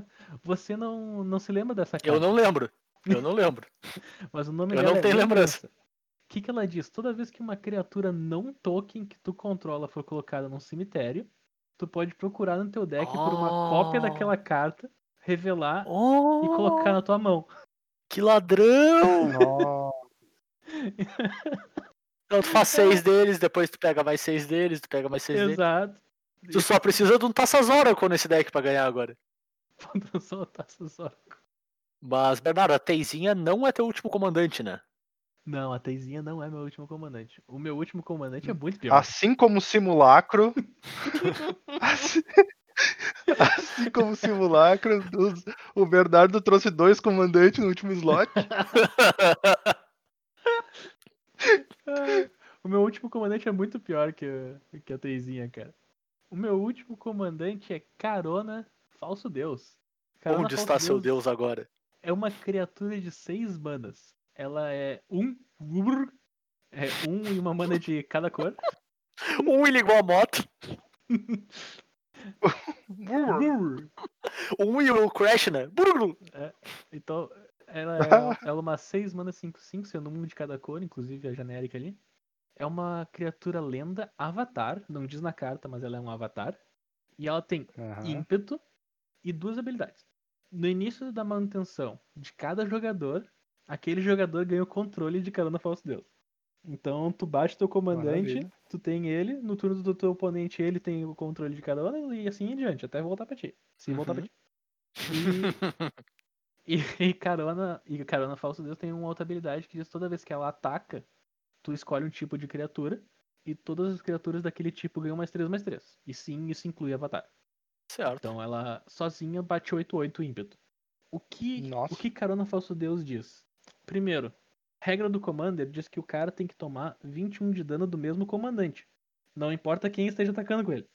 você não, não se lembra dessa carta. Eu não lembro. Eu não lembro. Mas o nome Eu dela não é tenho lembrança. O que, que ela diz? Toda vez que uma criatura não token que tu controla for colocada num cemitério, tu pode procurar no teu deck por uma cópia Oh. daquela carta, revelar Oh, e colocar na tua mão. que ladrão! Então tu faz seis deles, depois tu pega mais seis deles, tu pega mais seis deles. Exato. Tu só precisa de um Taçazoracle nesse deck pra ganhar agora. Faltam só. Mas, Bernardo, a Teizinha não é teu último comandante, né? Não, a Teizinha não é meu último comandante. O meu último comandante é muito pior. Assim como o simulacro. assim, assim como o simulacro, os- o Bernardo trouxe dois comandantes no último slot. O meu último comandante é muito pior que, a- que a Teizinha, cara. O meu último comandante é Carona Falso Deus. Onde Falso está seu Deus agora? É uma criatura de seis manas. Ela é um. É um e uma mana de cada cor. Um Willy igual a moto, um e o Crash, né? Brrr. Então, ela é, ela é uma 6 mana 5-5, sendo um de cada cor, inclusive a genérica ali. É uma criatura lenda avatar, não diz na carta, mas ela é um avatar. E ela tem Aham. ímpeto e duas habilidades. no início da manutenção de cada jogador, aquele jogador ganha o controle de Carona Falso Deus. Então tu bate teu comandante, Maravilha. tu tem ele, no turno do teu oponente ele tem o controle de Carona e assim em diante, até voltar pra ti. Se voltar pra Uhum. ti. E, e, e Carona, e Carona Falso Deus tem uma outra habilidade que diz toda vez que ela ataca, tu escolhe um tipo de criatura e todas as criaturas daquele tipo ganham mais 3 mais 3. E sim, isso inclui Avatar. Certo. Então ela sozinha bate 8-8 ímpeto. O que, Nossa. o que Carona Falso Deus diz? Primeiro, regra do Commander diz que o cara tem que tomar 21 de dano do mesmo comandante. Não importa quem esteja atacando com ele.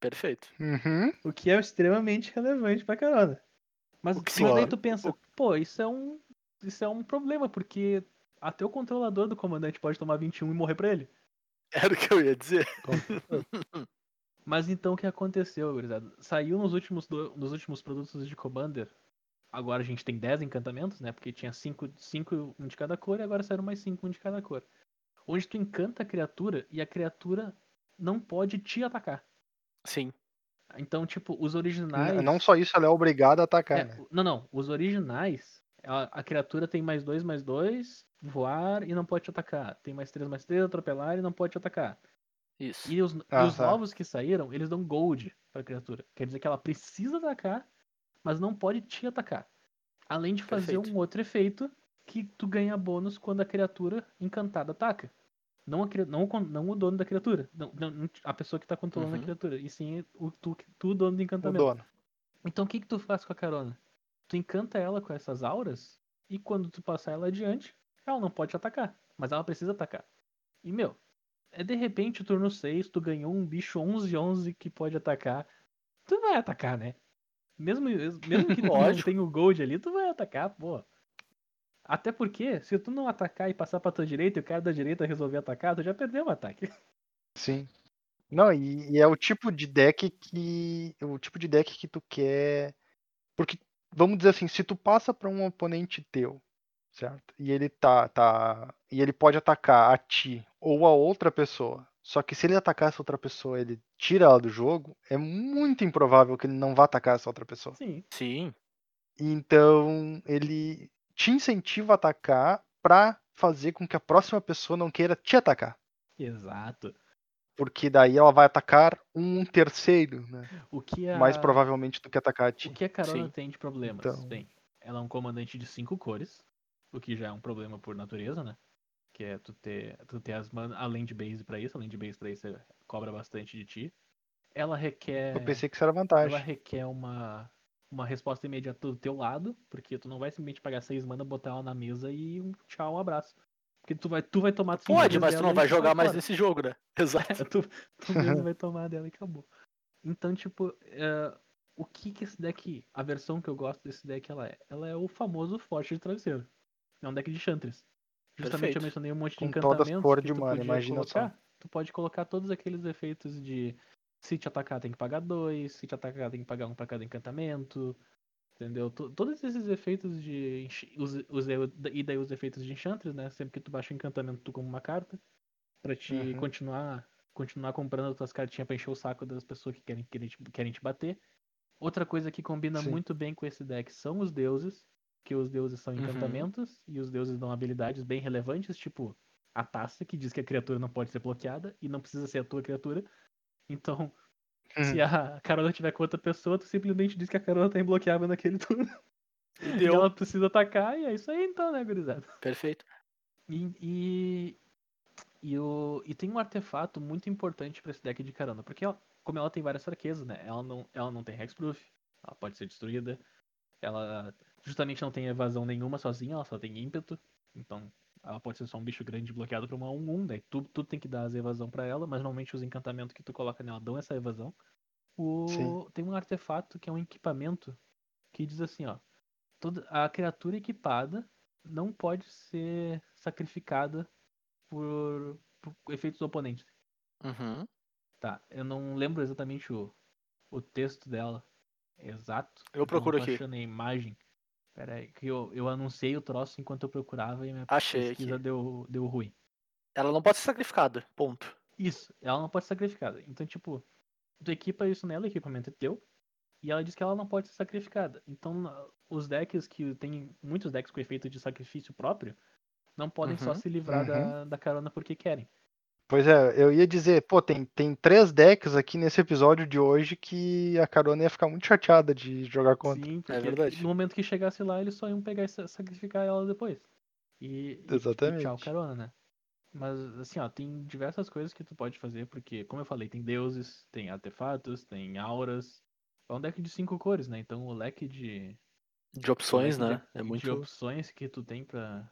Perfeito. Uhum. O que é extremamente relevante pra Carona. Mas, O que mas daí tu pensa, pô, isso é um. Isso é um problema, porque até o controlador do comandante pode tomar 21 e morrer pra ele. Era o que eu ia dizer. Mas então o que aconteceu, gurizada? Saiu nos últimos, do- nos últimos produtos de Commander. Agora a gente tem 10 encantamentos, né? Porque tinha 5 cinco, um de cada cor e agora saíram mais 5 um de cada cor. Onde tu encanta a criatura e a criatura não pode te atacar. Sim. Então, tipo, os originais. Não só isso, ela é obrigada a atacar, É, né? Não, não. Os originais, a, a criatura tem mais 2, mais 2, voar e não pode te atacar. Tem mais 3, mais 3, atropelar e não pode te atacar. Isso. E os, e Ah, os tá. novos que saíram, eles dão gold pra criatura. Quer dizer que ela precisa atacar, mas não pode te atacar. Além de fazer Perfeito. um outro efeito que tu ganha bônus quando a criatura encantada ataca. Não, a, cri- não, o não o dono da criatura. Não, não a pessoa que tá controlando Uhum. a criatura. E sim o, tu, tu, dono do O encantamento. dono. Então o que que tu faz com a carona? Tu encanta ela com essas auras e quando tu passar ela adiante, ela não pode te atacar, mas ela precisa atacar. E meu, é de repente o turno 6, tu ganhou um bicho 11-11 que pode atacar. Tu vai atacar, né? Mesmo, mesmo que tu não tenha o gold ali, tu vai atacar, pô. Até porque, se tu não atacar e passar pra tua direita e o cara da direita resolver atacar, tu já perdeu o ataque. Sim. Não, e, e é o tipo de deck que. O tipo de deck que tu quer. Porque, vamos dizer assim, se tu passa pra um oponente teu, certo? E ele tá, tá. E ele pode atacar a ti ou a outra pessoa. Só que se ele atacar essa outra pessoa, ele tira ela do jogo, é muito improvável que ele não vá atacar essa outra pessoa. Sim. Sim. Então, ele te incentiva a atacar pra fazer com que a próxima pessoa não queira te atacar. Exato. Porque daí ela vai atacar um terceiro, né? O que a... Mais provavelmente do que atacar a ti. O que a Carona Sim. tem de problemas? Então- Bem, ela é um comandante de cinco cores, o que já é um problema por natureza, né? Que é tu ter, tu ter as manas, além de base pra isso, além de base pra isso, você cobra bastante de ti. Ela requer. Eu pensei que isso era vantagem. Ela requer uma, uma resposta imediata do teu lado, porque tu não vai simplesmente pagar seis mana, botar ela na mesa e um tchau, um abraço. Porque tu vai, tu vai tomar Pode, mas tu não vai jogar mais fora. nesse jogo, né? Exato. tu, tu mesmo vai tomar dela e acabou. Então, tipo, é, o que que esse deck, a versão que eu gosto desse deck, ela é? Ela é o famoso forte de travesseiro. É um deck de Chantress. Justamente Perfeito. eu mencionei um monte de Com todas encantamentos cores que de mana, imagina só. colocar. Tu pode colocar todos aqueles efeitos de se te atacar tem que pagar dois, se te atacar tem que pagar um pra cada encantamento. Entendeu? To- Todos esses efeitos de. os- os- e daí os efeitos de Enchantress, né? Sempre que tu baixa o encantamento, tu como uma carta. Pra te Uhum. continuar continuar comprando as tuas cartinhas pra encher o saco das pessoas que querem, querem, te, querem te bater. Outra coisa que combina Sim. muito bem com esse deck são os deuses. Que os deuses são Uhum. encantamentos. E os deuses dão habilidades bem relevantes, tipo a taça, que diz que a criatura não pode ser bloqueada. E não precisa ser a tua criatura. Então, se a Carona tiver com outra pessoa, tu simplesmente diz que a Carona tá imbloqueável naquele turno. E E ela precisa atacar, e é isso aí então, né, gurizada? Perfeito. E, e, e, o, e tem um artefato muito importante pra esse deck de Carona, porque ela, como ela tem várias fraquezas, né? Ela não, ela não tem Hexproof, ela pode ser destruída, ela justamente não tem evasão nenhuma sozinha, ela só tem ímpeto, então ela pode ser só um bicho grande bloqueado pra uma 1-1, daí tu, tu tem que dar as evasão pra ela, mas normalmente os encantamentos que tu coloca nela dão essa evasão. O, Sim. tem um artefato que é um equipamento que diz assim, ó. Toda, a criatura equipada não pode ser sacrificada por, por efeitos oponentes. Uhum. Tá, eu não lembro exatamente o, o texto dela exato. Eu procuro aqui. achando a imagem. Pera aí, que eu, eu anunciei o troço enquanto eu procurava e minha Achei pesquisa aqui. deu, deu ruim. Ela não pode ser sacrificada. Ponto. Isso, ela não pode ser sacrificada. Então, tipo, tu equipa isso nela, o equipamento é teu. E ela diz que ela não pode ser sacrificada. Então, os decks que tem muitos decks com efeito de sacrifício próprio não podem só Uhum, se livrar da, da carona porque querem. Pois é, eu ia dizer, pô, tem, tem três decks aqui nesse episódio de hoje que a Carona ia ficar muito chateada de jogar contra. Sim, porque verdade. no momento que chegasse lá, eles só iam pegar e sa- sacrificar ela depois. E, e- e tchau, Exatamente. carona, né? Mas assim, ó, tem diversas coisas que tu pode fazer, porque, como eu falei, tem deuses, tem artefatos, tem auras. É um deck de cinco cores, né? Então o leque de, De opções, leque né? de, É de muito. opções que tu tem pra,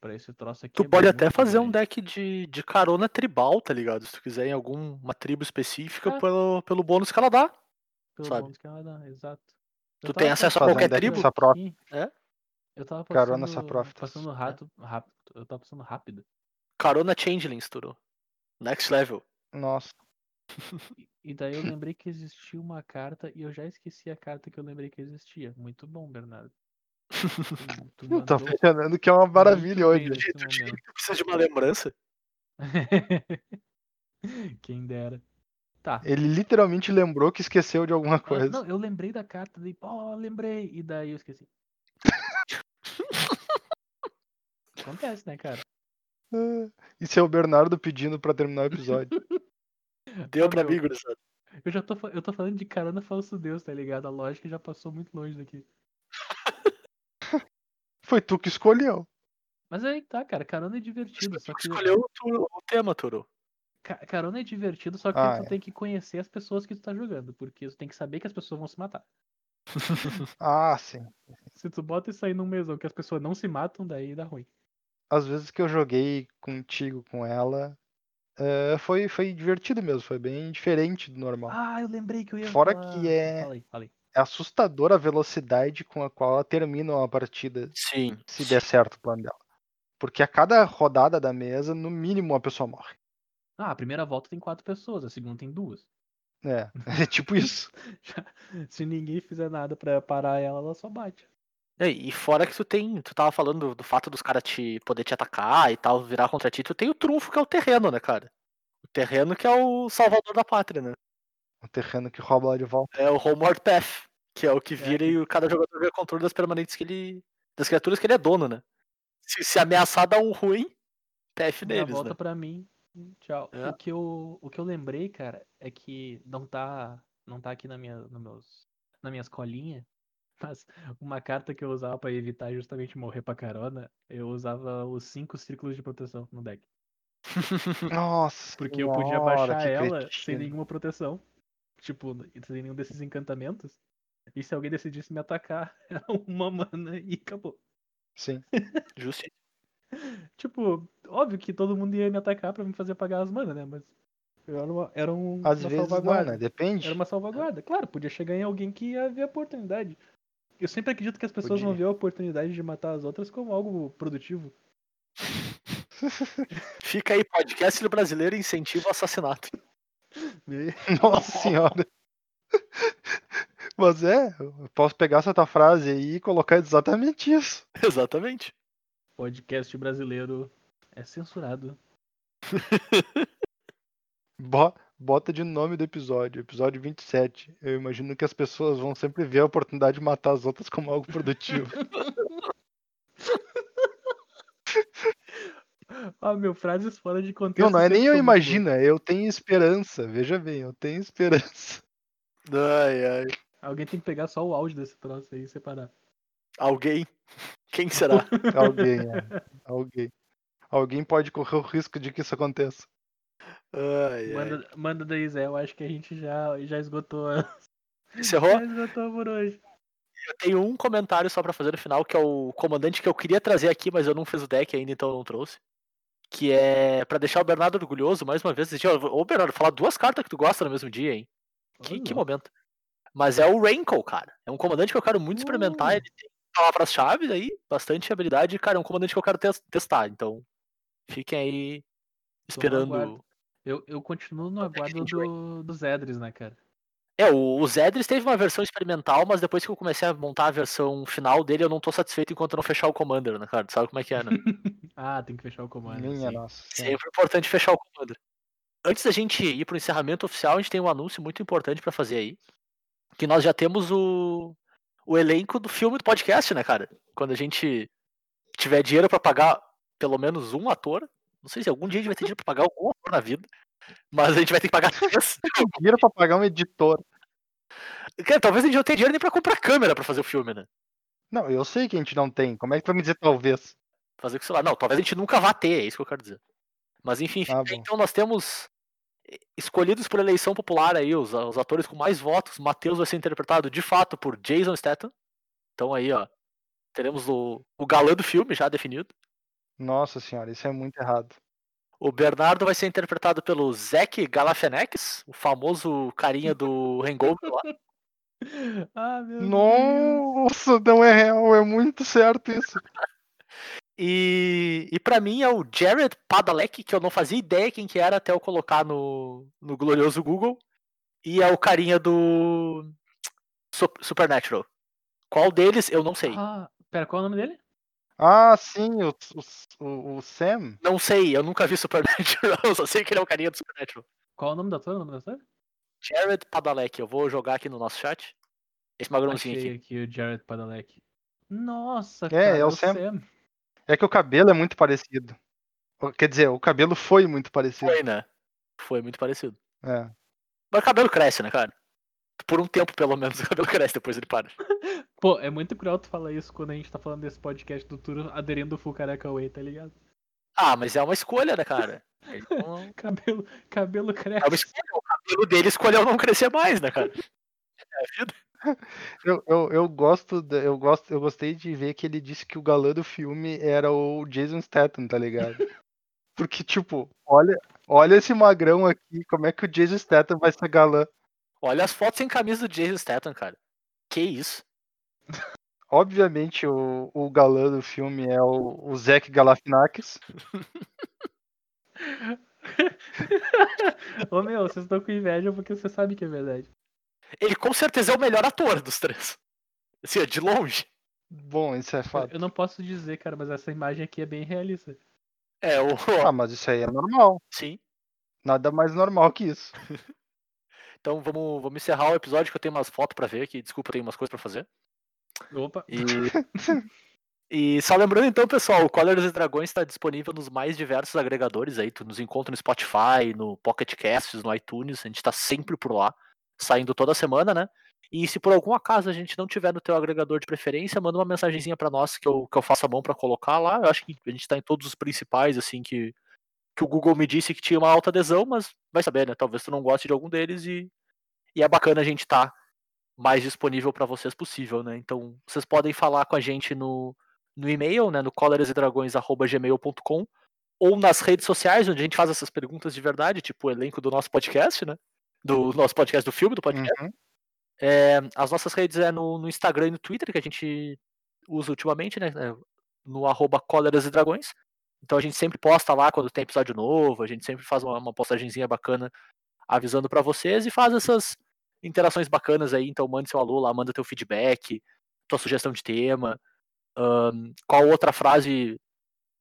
pra esse troço aqui. Tu é pode até fazer um deck de, de carona tribal, tá ligado? Se tu quiser em alguma tribo específica, É. pelo, pelo bônus que ela dá. Pelo sabe? bônus que ela dá, exato. Tu Eu tem tava acesso a Fazer um qualquer deck tribo? Sim. É? Eu tava Carona passando, Saprófitas. passando rápido, rápido. Eu tava passando rápido. Carona Changelings, Turo. Next level. Nossa, E daí eu lembrei que existia uma carta e eu já esqueci a carta que eu lembrei que existia. Muito bom, Bernardo. Tô mandou pensando que é uma maravilha hoje. Tu momento. que precisa de uma lembrança? Quem dera. Tá. Ele literalmente lembrou que esqueceu de alguma Ah, coisa. Não, eu lembrei da carta, daí, ó, lembrei. E daí eu esqueci. Acontece, né, cara? Ah, Isso é o Bernardo pedindo pra terminar o episódio. Deu pra mim, gurizada. Eu já tô, eu tô falando de carona falso Deus, tá ligado? A lógica já passou muito longe daqui. Foi tu que escolheu. Mas aí tá, cara, carona é divertido, só Tu que escolheu o, tu- o tema, Turo. ca- carona é divertido, só que Ah, tu é. tem que conhecer as pessoas que tu tá jogando, porque tu tem que saber que as pessoas vão se matar. Ah, sim. Se tu bota isso aí num mesão que as pessoas não se matam, daí dá ruim. Às vezes que eu joguei contigo, com ela, é, foi, foi divertido mesmo. Foi bem diferente do normal. Ah, eu lembrei que eu ia Fora falar. que é- Falei, falei. É assustadora a velocidade com a qual ela termina uma partida, Sim. se der certo o plano dela. Porque a cada rodada da mesa, no mínimo, uma pessoa morre. Ah, a primeira volta tem quatro pessoas, a segunda tem duas. É, é tipo isso. Se ninguém fizer nada pra parar ela, ela só bate. É, E fora que tu tem. Tu tava falando do, do fato dos caras te poder te atacar e tal, virar contra ti, tu tem o trunfo que é o terreno, né, cara? O terreno que é o salvador da pátria, né? O terreno que rouba lá de volta. É o Homeward Path, que é o que É, vira que- e o- cada jogador vê o controle das permanentes que ele. das criaturas que ele é dono, né? Se, se ameaçar dar um ruim, PF Dá neles, volta né? pra mim. Tchau. É. O, que eu, o que eu lembrei, cara, é que não tá, não tá aqui na minha, no meus, nas minhas colinhas, mas uma carta que eu usava pra evitar justamente morrer pra carona, eu usava os cinco círculos de proteção no deck. Nossa, Porque eu podia baixar ela sem nenhuma proteção. Tipo, sem nenhum desses encantamentos. E se alguém decidisse me atacar, era uma mana e acabou. Sim. Justo. Tipo, óbvio que todo mundo ia me atacar pra me fazer pagar as manas, né? Mas era uma, era um, Às uma vezes não, salvaguarda. né? Depende. Era uma salvaguarda. Claro, podia chegar em alguém que ia ver a oportunidade. Eu sempre acredito que as pessoas vão Podia. ver a oportunidade de matar as outras como algo produtivo. Fica aí, podcast brasileiro incentiva o assassinato. Nossa senhora. Mas é, eu posso pegar essa tua frase aí e colocar exatamente isso. Exatamente. Podcast brasileiro é censurado. Bo- Bota de nome do episódio, episódio 27. Eu imagino que as pessoas vão sempre ver a oportunidade de matar as outras como algo produtivo. Ah, meu, frases fora de contexto. Não, não é nem eu boas. imagino, é eu tenho esperança. Veja bem, eu tenho esperança. Ai, ai. Alguém tem que pegar só o áudio desse troço aí e separar. Alguém. Quem será? Alguém, é. Alguém. Alguém pode correr o risco de que isso aconteça. Ai, ai. Manda, manda daí, Zé. Eu acho que a gente já, já esgotou. Encerrou? Já esgotou por hoje. Eu tenho um comentário só pra fazer no final, que é o comandante que eu queria trazer aqui, mas eu não fiz o deck ainda, então eu não trouxe. Que é pra deixar o Bernardo orgulhoso, mais uma vez. Ô, Bernardo, falar duas cartas que tu gosta no mesmo dia, hein? Que, que momento. Mas é o Raincow, cara. É um comandante que eu quero muito experimentar. Uh. Ele tem palavras-chave aí, bastante habilidade. Cara, é um comandante que eu quero tes- testar. Então, fiquem aí esperando. aguardo. Eu, eu continuo no aguardo gente do, do Zedris, né, cara? É, o, o Zedris teve uma versão experimental, mas depois que eu comecei a montar a versão final dele, eu não tô satisfeito enquanto eu não fechar o Commander, né, cara? Tu sabe como é que é, né? Ah, tem que fechar o comando. Minha sim. nossa. Sempre importante fechar o Commander. Antes da gente ir pro encerramento oficial, a gente tem um anúncio muito importante pra fazer aí. que nós já temos o, o elenco do filme do podcast, né, cara? Quando a gente tiver dinheiro pra pagar pelo menos um ator, não sei se algum dia a gente vai ter dinheiro pra pagar algum ator na vida, mas a gente vai ter que pagar. Dinheiro pra pagar um editor. Cara, talvez a gente não tenha dinheiro nem pra comprar câmera pra fazer o filme, né? Não, eu sei que a gente não tem. Como é que tu vai me dizer talvez? Fazer com o celular. Não, talvez a gente nunca vá ter, é isso que eu quero dizer. Mas enfim, Ah, então nós temos eh, escolhidos por eleição popular aí, os, os atores com mais votos. Matheus vai ser interpretado de fato por Jason Statham. Então aí, ó, teremos o, o galã do filme já definido. Nossa senhora, isso é muito errado. O Bernardo vai ser interpretado pelo Zac Galifianakis, o famoso carinha do Hangover lá. Ah, meu Deus. Nossa, não é real, é muito certo isso. E, e para mim é o Jared Padalecki, que eu não fazia ideia quem que era até eu colocar no, no glorioso Google. E é o carinha do Sup- Supernatural. Qual deles eu não sei. Ah, pera, qual é o nome dele? Ah, sim, o, o, o- Sam. Não sei, eu nunca vi Supernatural, eu só sei que ele é o carinha do Supernatural. Qual é o nome do ator? O nome ator? Jared Padalecki, eu vou jogar aqui no nosso chat. Esse magrãozinho aqui. aqui o Jared Padalecki. Nossa, É, cara, é o o Sam. Sam. É que o cabelo é muito parecido. Quer dizer, o cabelo foi muito parecido. Foi, né? Foi muito parecido. É. Mas o cabelo cresce, né, cara? Por um tempo, pelo menos, o cabelo cresce, depois ele para. Pô, é muito cruel tu falar isso quando a gente tá falando desse podcast do Turo aderindo o Full Careca Way, tá ligado? Ah, mas é uma escolha, né, cara? Ele não- Cabelo, cabelo É uma cresce. escolha. O cabelo dele escolheu não crescer mais, né, cara? É a vida. Eu, eu, eu gosto, eu gosto, eu gostei de ver que ele disse que o galã do filme era o Jason Statham, tá ligado? Porque, tipo, olha, olha esse magrão aqui, como é que o Jason Statham vai ser galã? Olha as fotos sem camisa do Jason Statham, cara. Que isso? Obviamente, o, o galã do filme é o, o Zac Galifianakis. Ô meu, vocês estão com inveja porque você sabe que é verdade. Ele com certeza é o melhor ator dos três. Assim, de longe. Bom, isso é fato. Eu não posso dizer, cara, mas essa imagem aqui é bem realista. É, o. Ah, mas isso aí é normal. Sim. Nada mais normal que isso. Então vamos, vamos encerrar o episódio que eu tenho umas fotos pra ver aqui. Desculpa, eu tenho umas coisas pra fazer. Opa, E. E só lembrando então, pessoal, o Colors e Dragões está disponível nos mais diversos agregadores aí. Tu nos encontra no Spotify, no Pocket Casts, no iTunes. A gente tá sempre por lá, saindo toda semana, né? E se por algum acaso a gente não tiver no teu agregador de preferência, manda uma mensagenzinha pra nós que eu, que eu faço a mão pra colocar lá. Eu acho que a gente tá em todos os principais, assim, que, que o Google me disse que tinha uma alta adesão, mas vai saber, né? Talvez tu não goste de algum deles e, e é bacana a gente tá mais disponível pra vocês possível, né? Então vocês podem falar com a gente no, no e-mail, né, no colerasedragões@gmail.com ou nas redes sociais, onde a gente faz essas perguntas de verdade, tipo o elenco do nosso podcast, né? Do nosso podcast do filme, do podcast. Uhum. É, as nossas redes é no, no Instagram e no Twitter, que a gente usa ultimamente, né? é, No arroba Cóleras e Dragões. Então a gente sempre posta lá quando tem episódio novo, a gente sempre faz uma, uma postagenzinha bacana avisando pra vocês e faz essas interações bacanas aí. Então mande seu alô lá, manda teu feedback, tua sugestão de tema, ahn, qual outra frase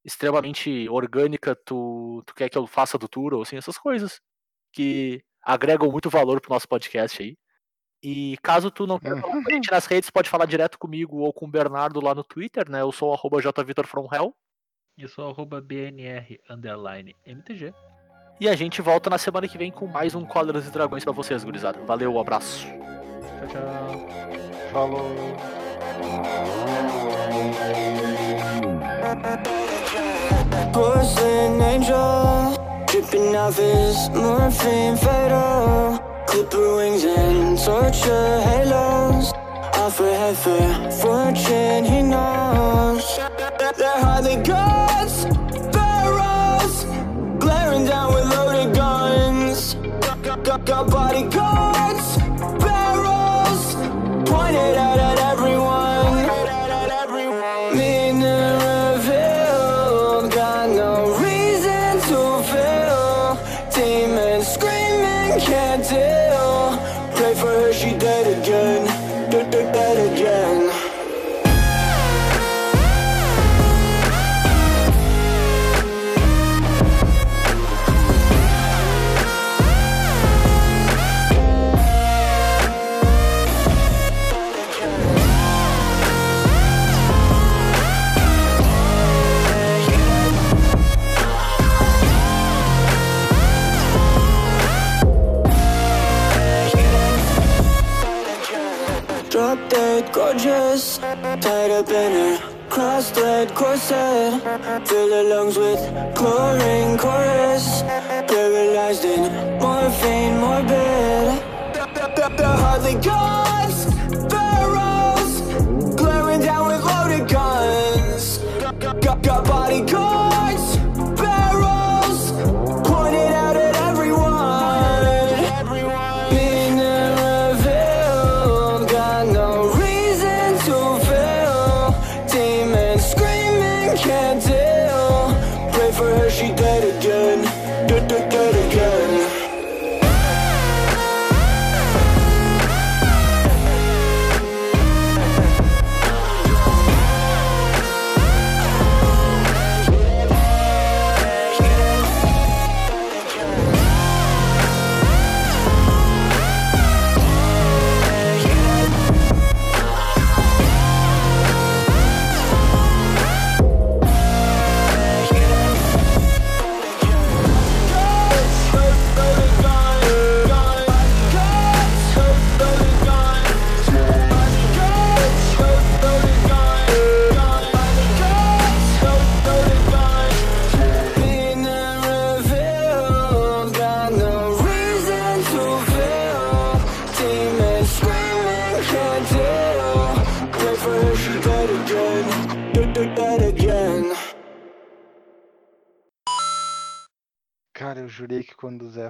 extremamente orgânica tu, tu quer que eu faça do tour, ou assim, essas coisas que agregam muito valor pro nosso podcast aí. E caso tu não queira falar com a gente nas redes, pode falar direto comigo ou com o Bernardo lá no Twitter, né? Eu sou o arroba jvitorfromhell. Eu sou arroba BNR underline MTG. E a gente volta na semana que vem com mais um Cóleras e Dragões pra vocês, gurizada. Valeu, um abraço. Tchau, tchau. Falou. Dripping off his morphine fatal. Clipper wings and torture halos. Off a heifer, fortune he knows. They're hardly said Fill the lungs with chlorine chorus. Paralyzed in morphine, morbid. Hardly gone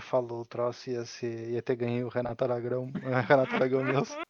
falou o troço ia, ser, ia ter ganho o Renato Aragão. Renato Aragão mesmo.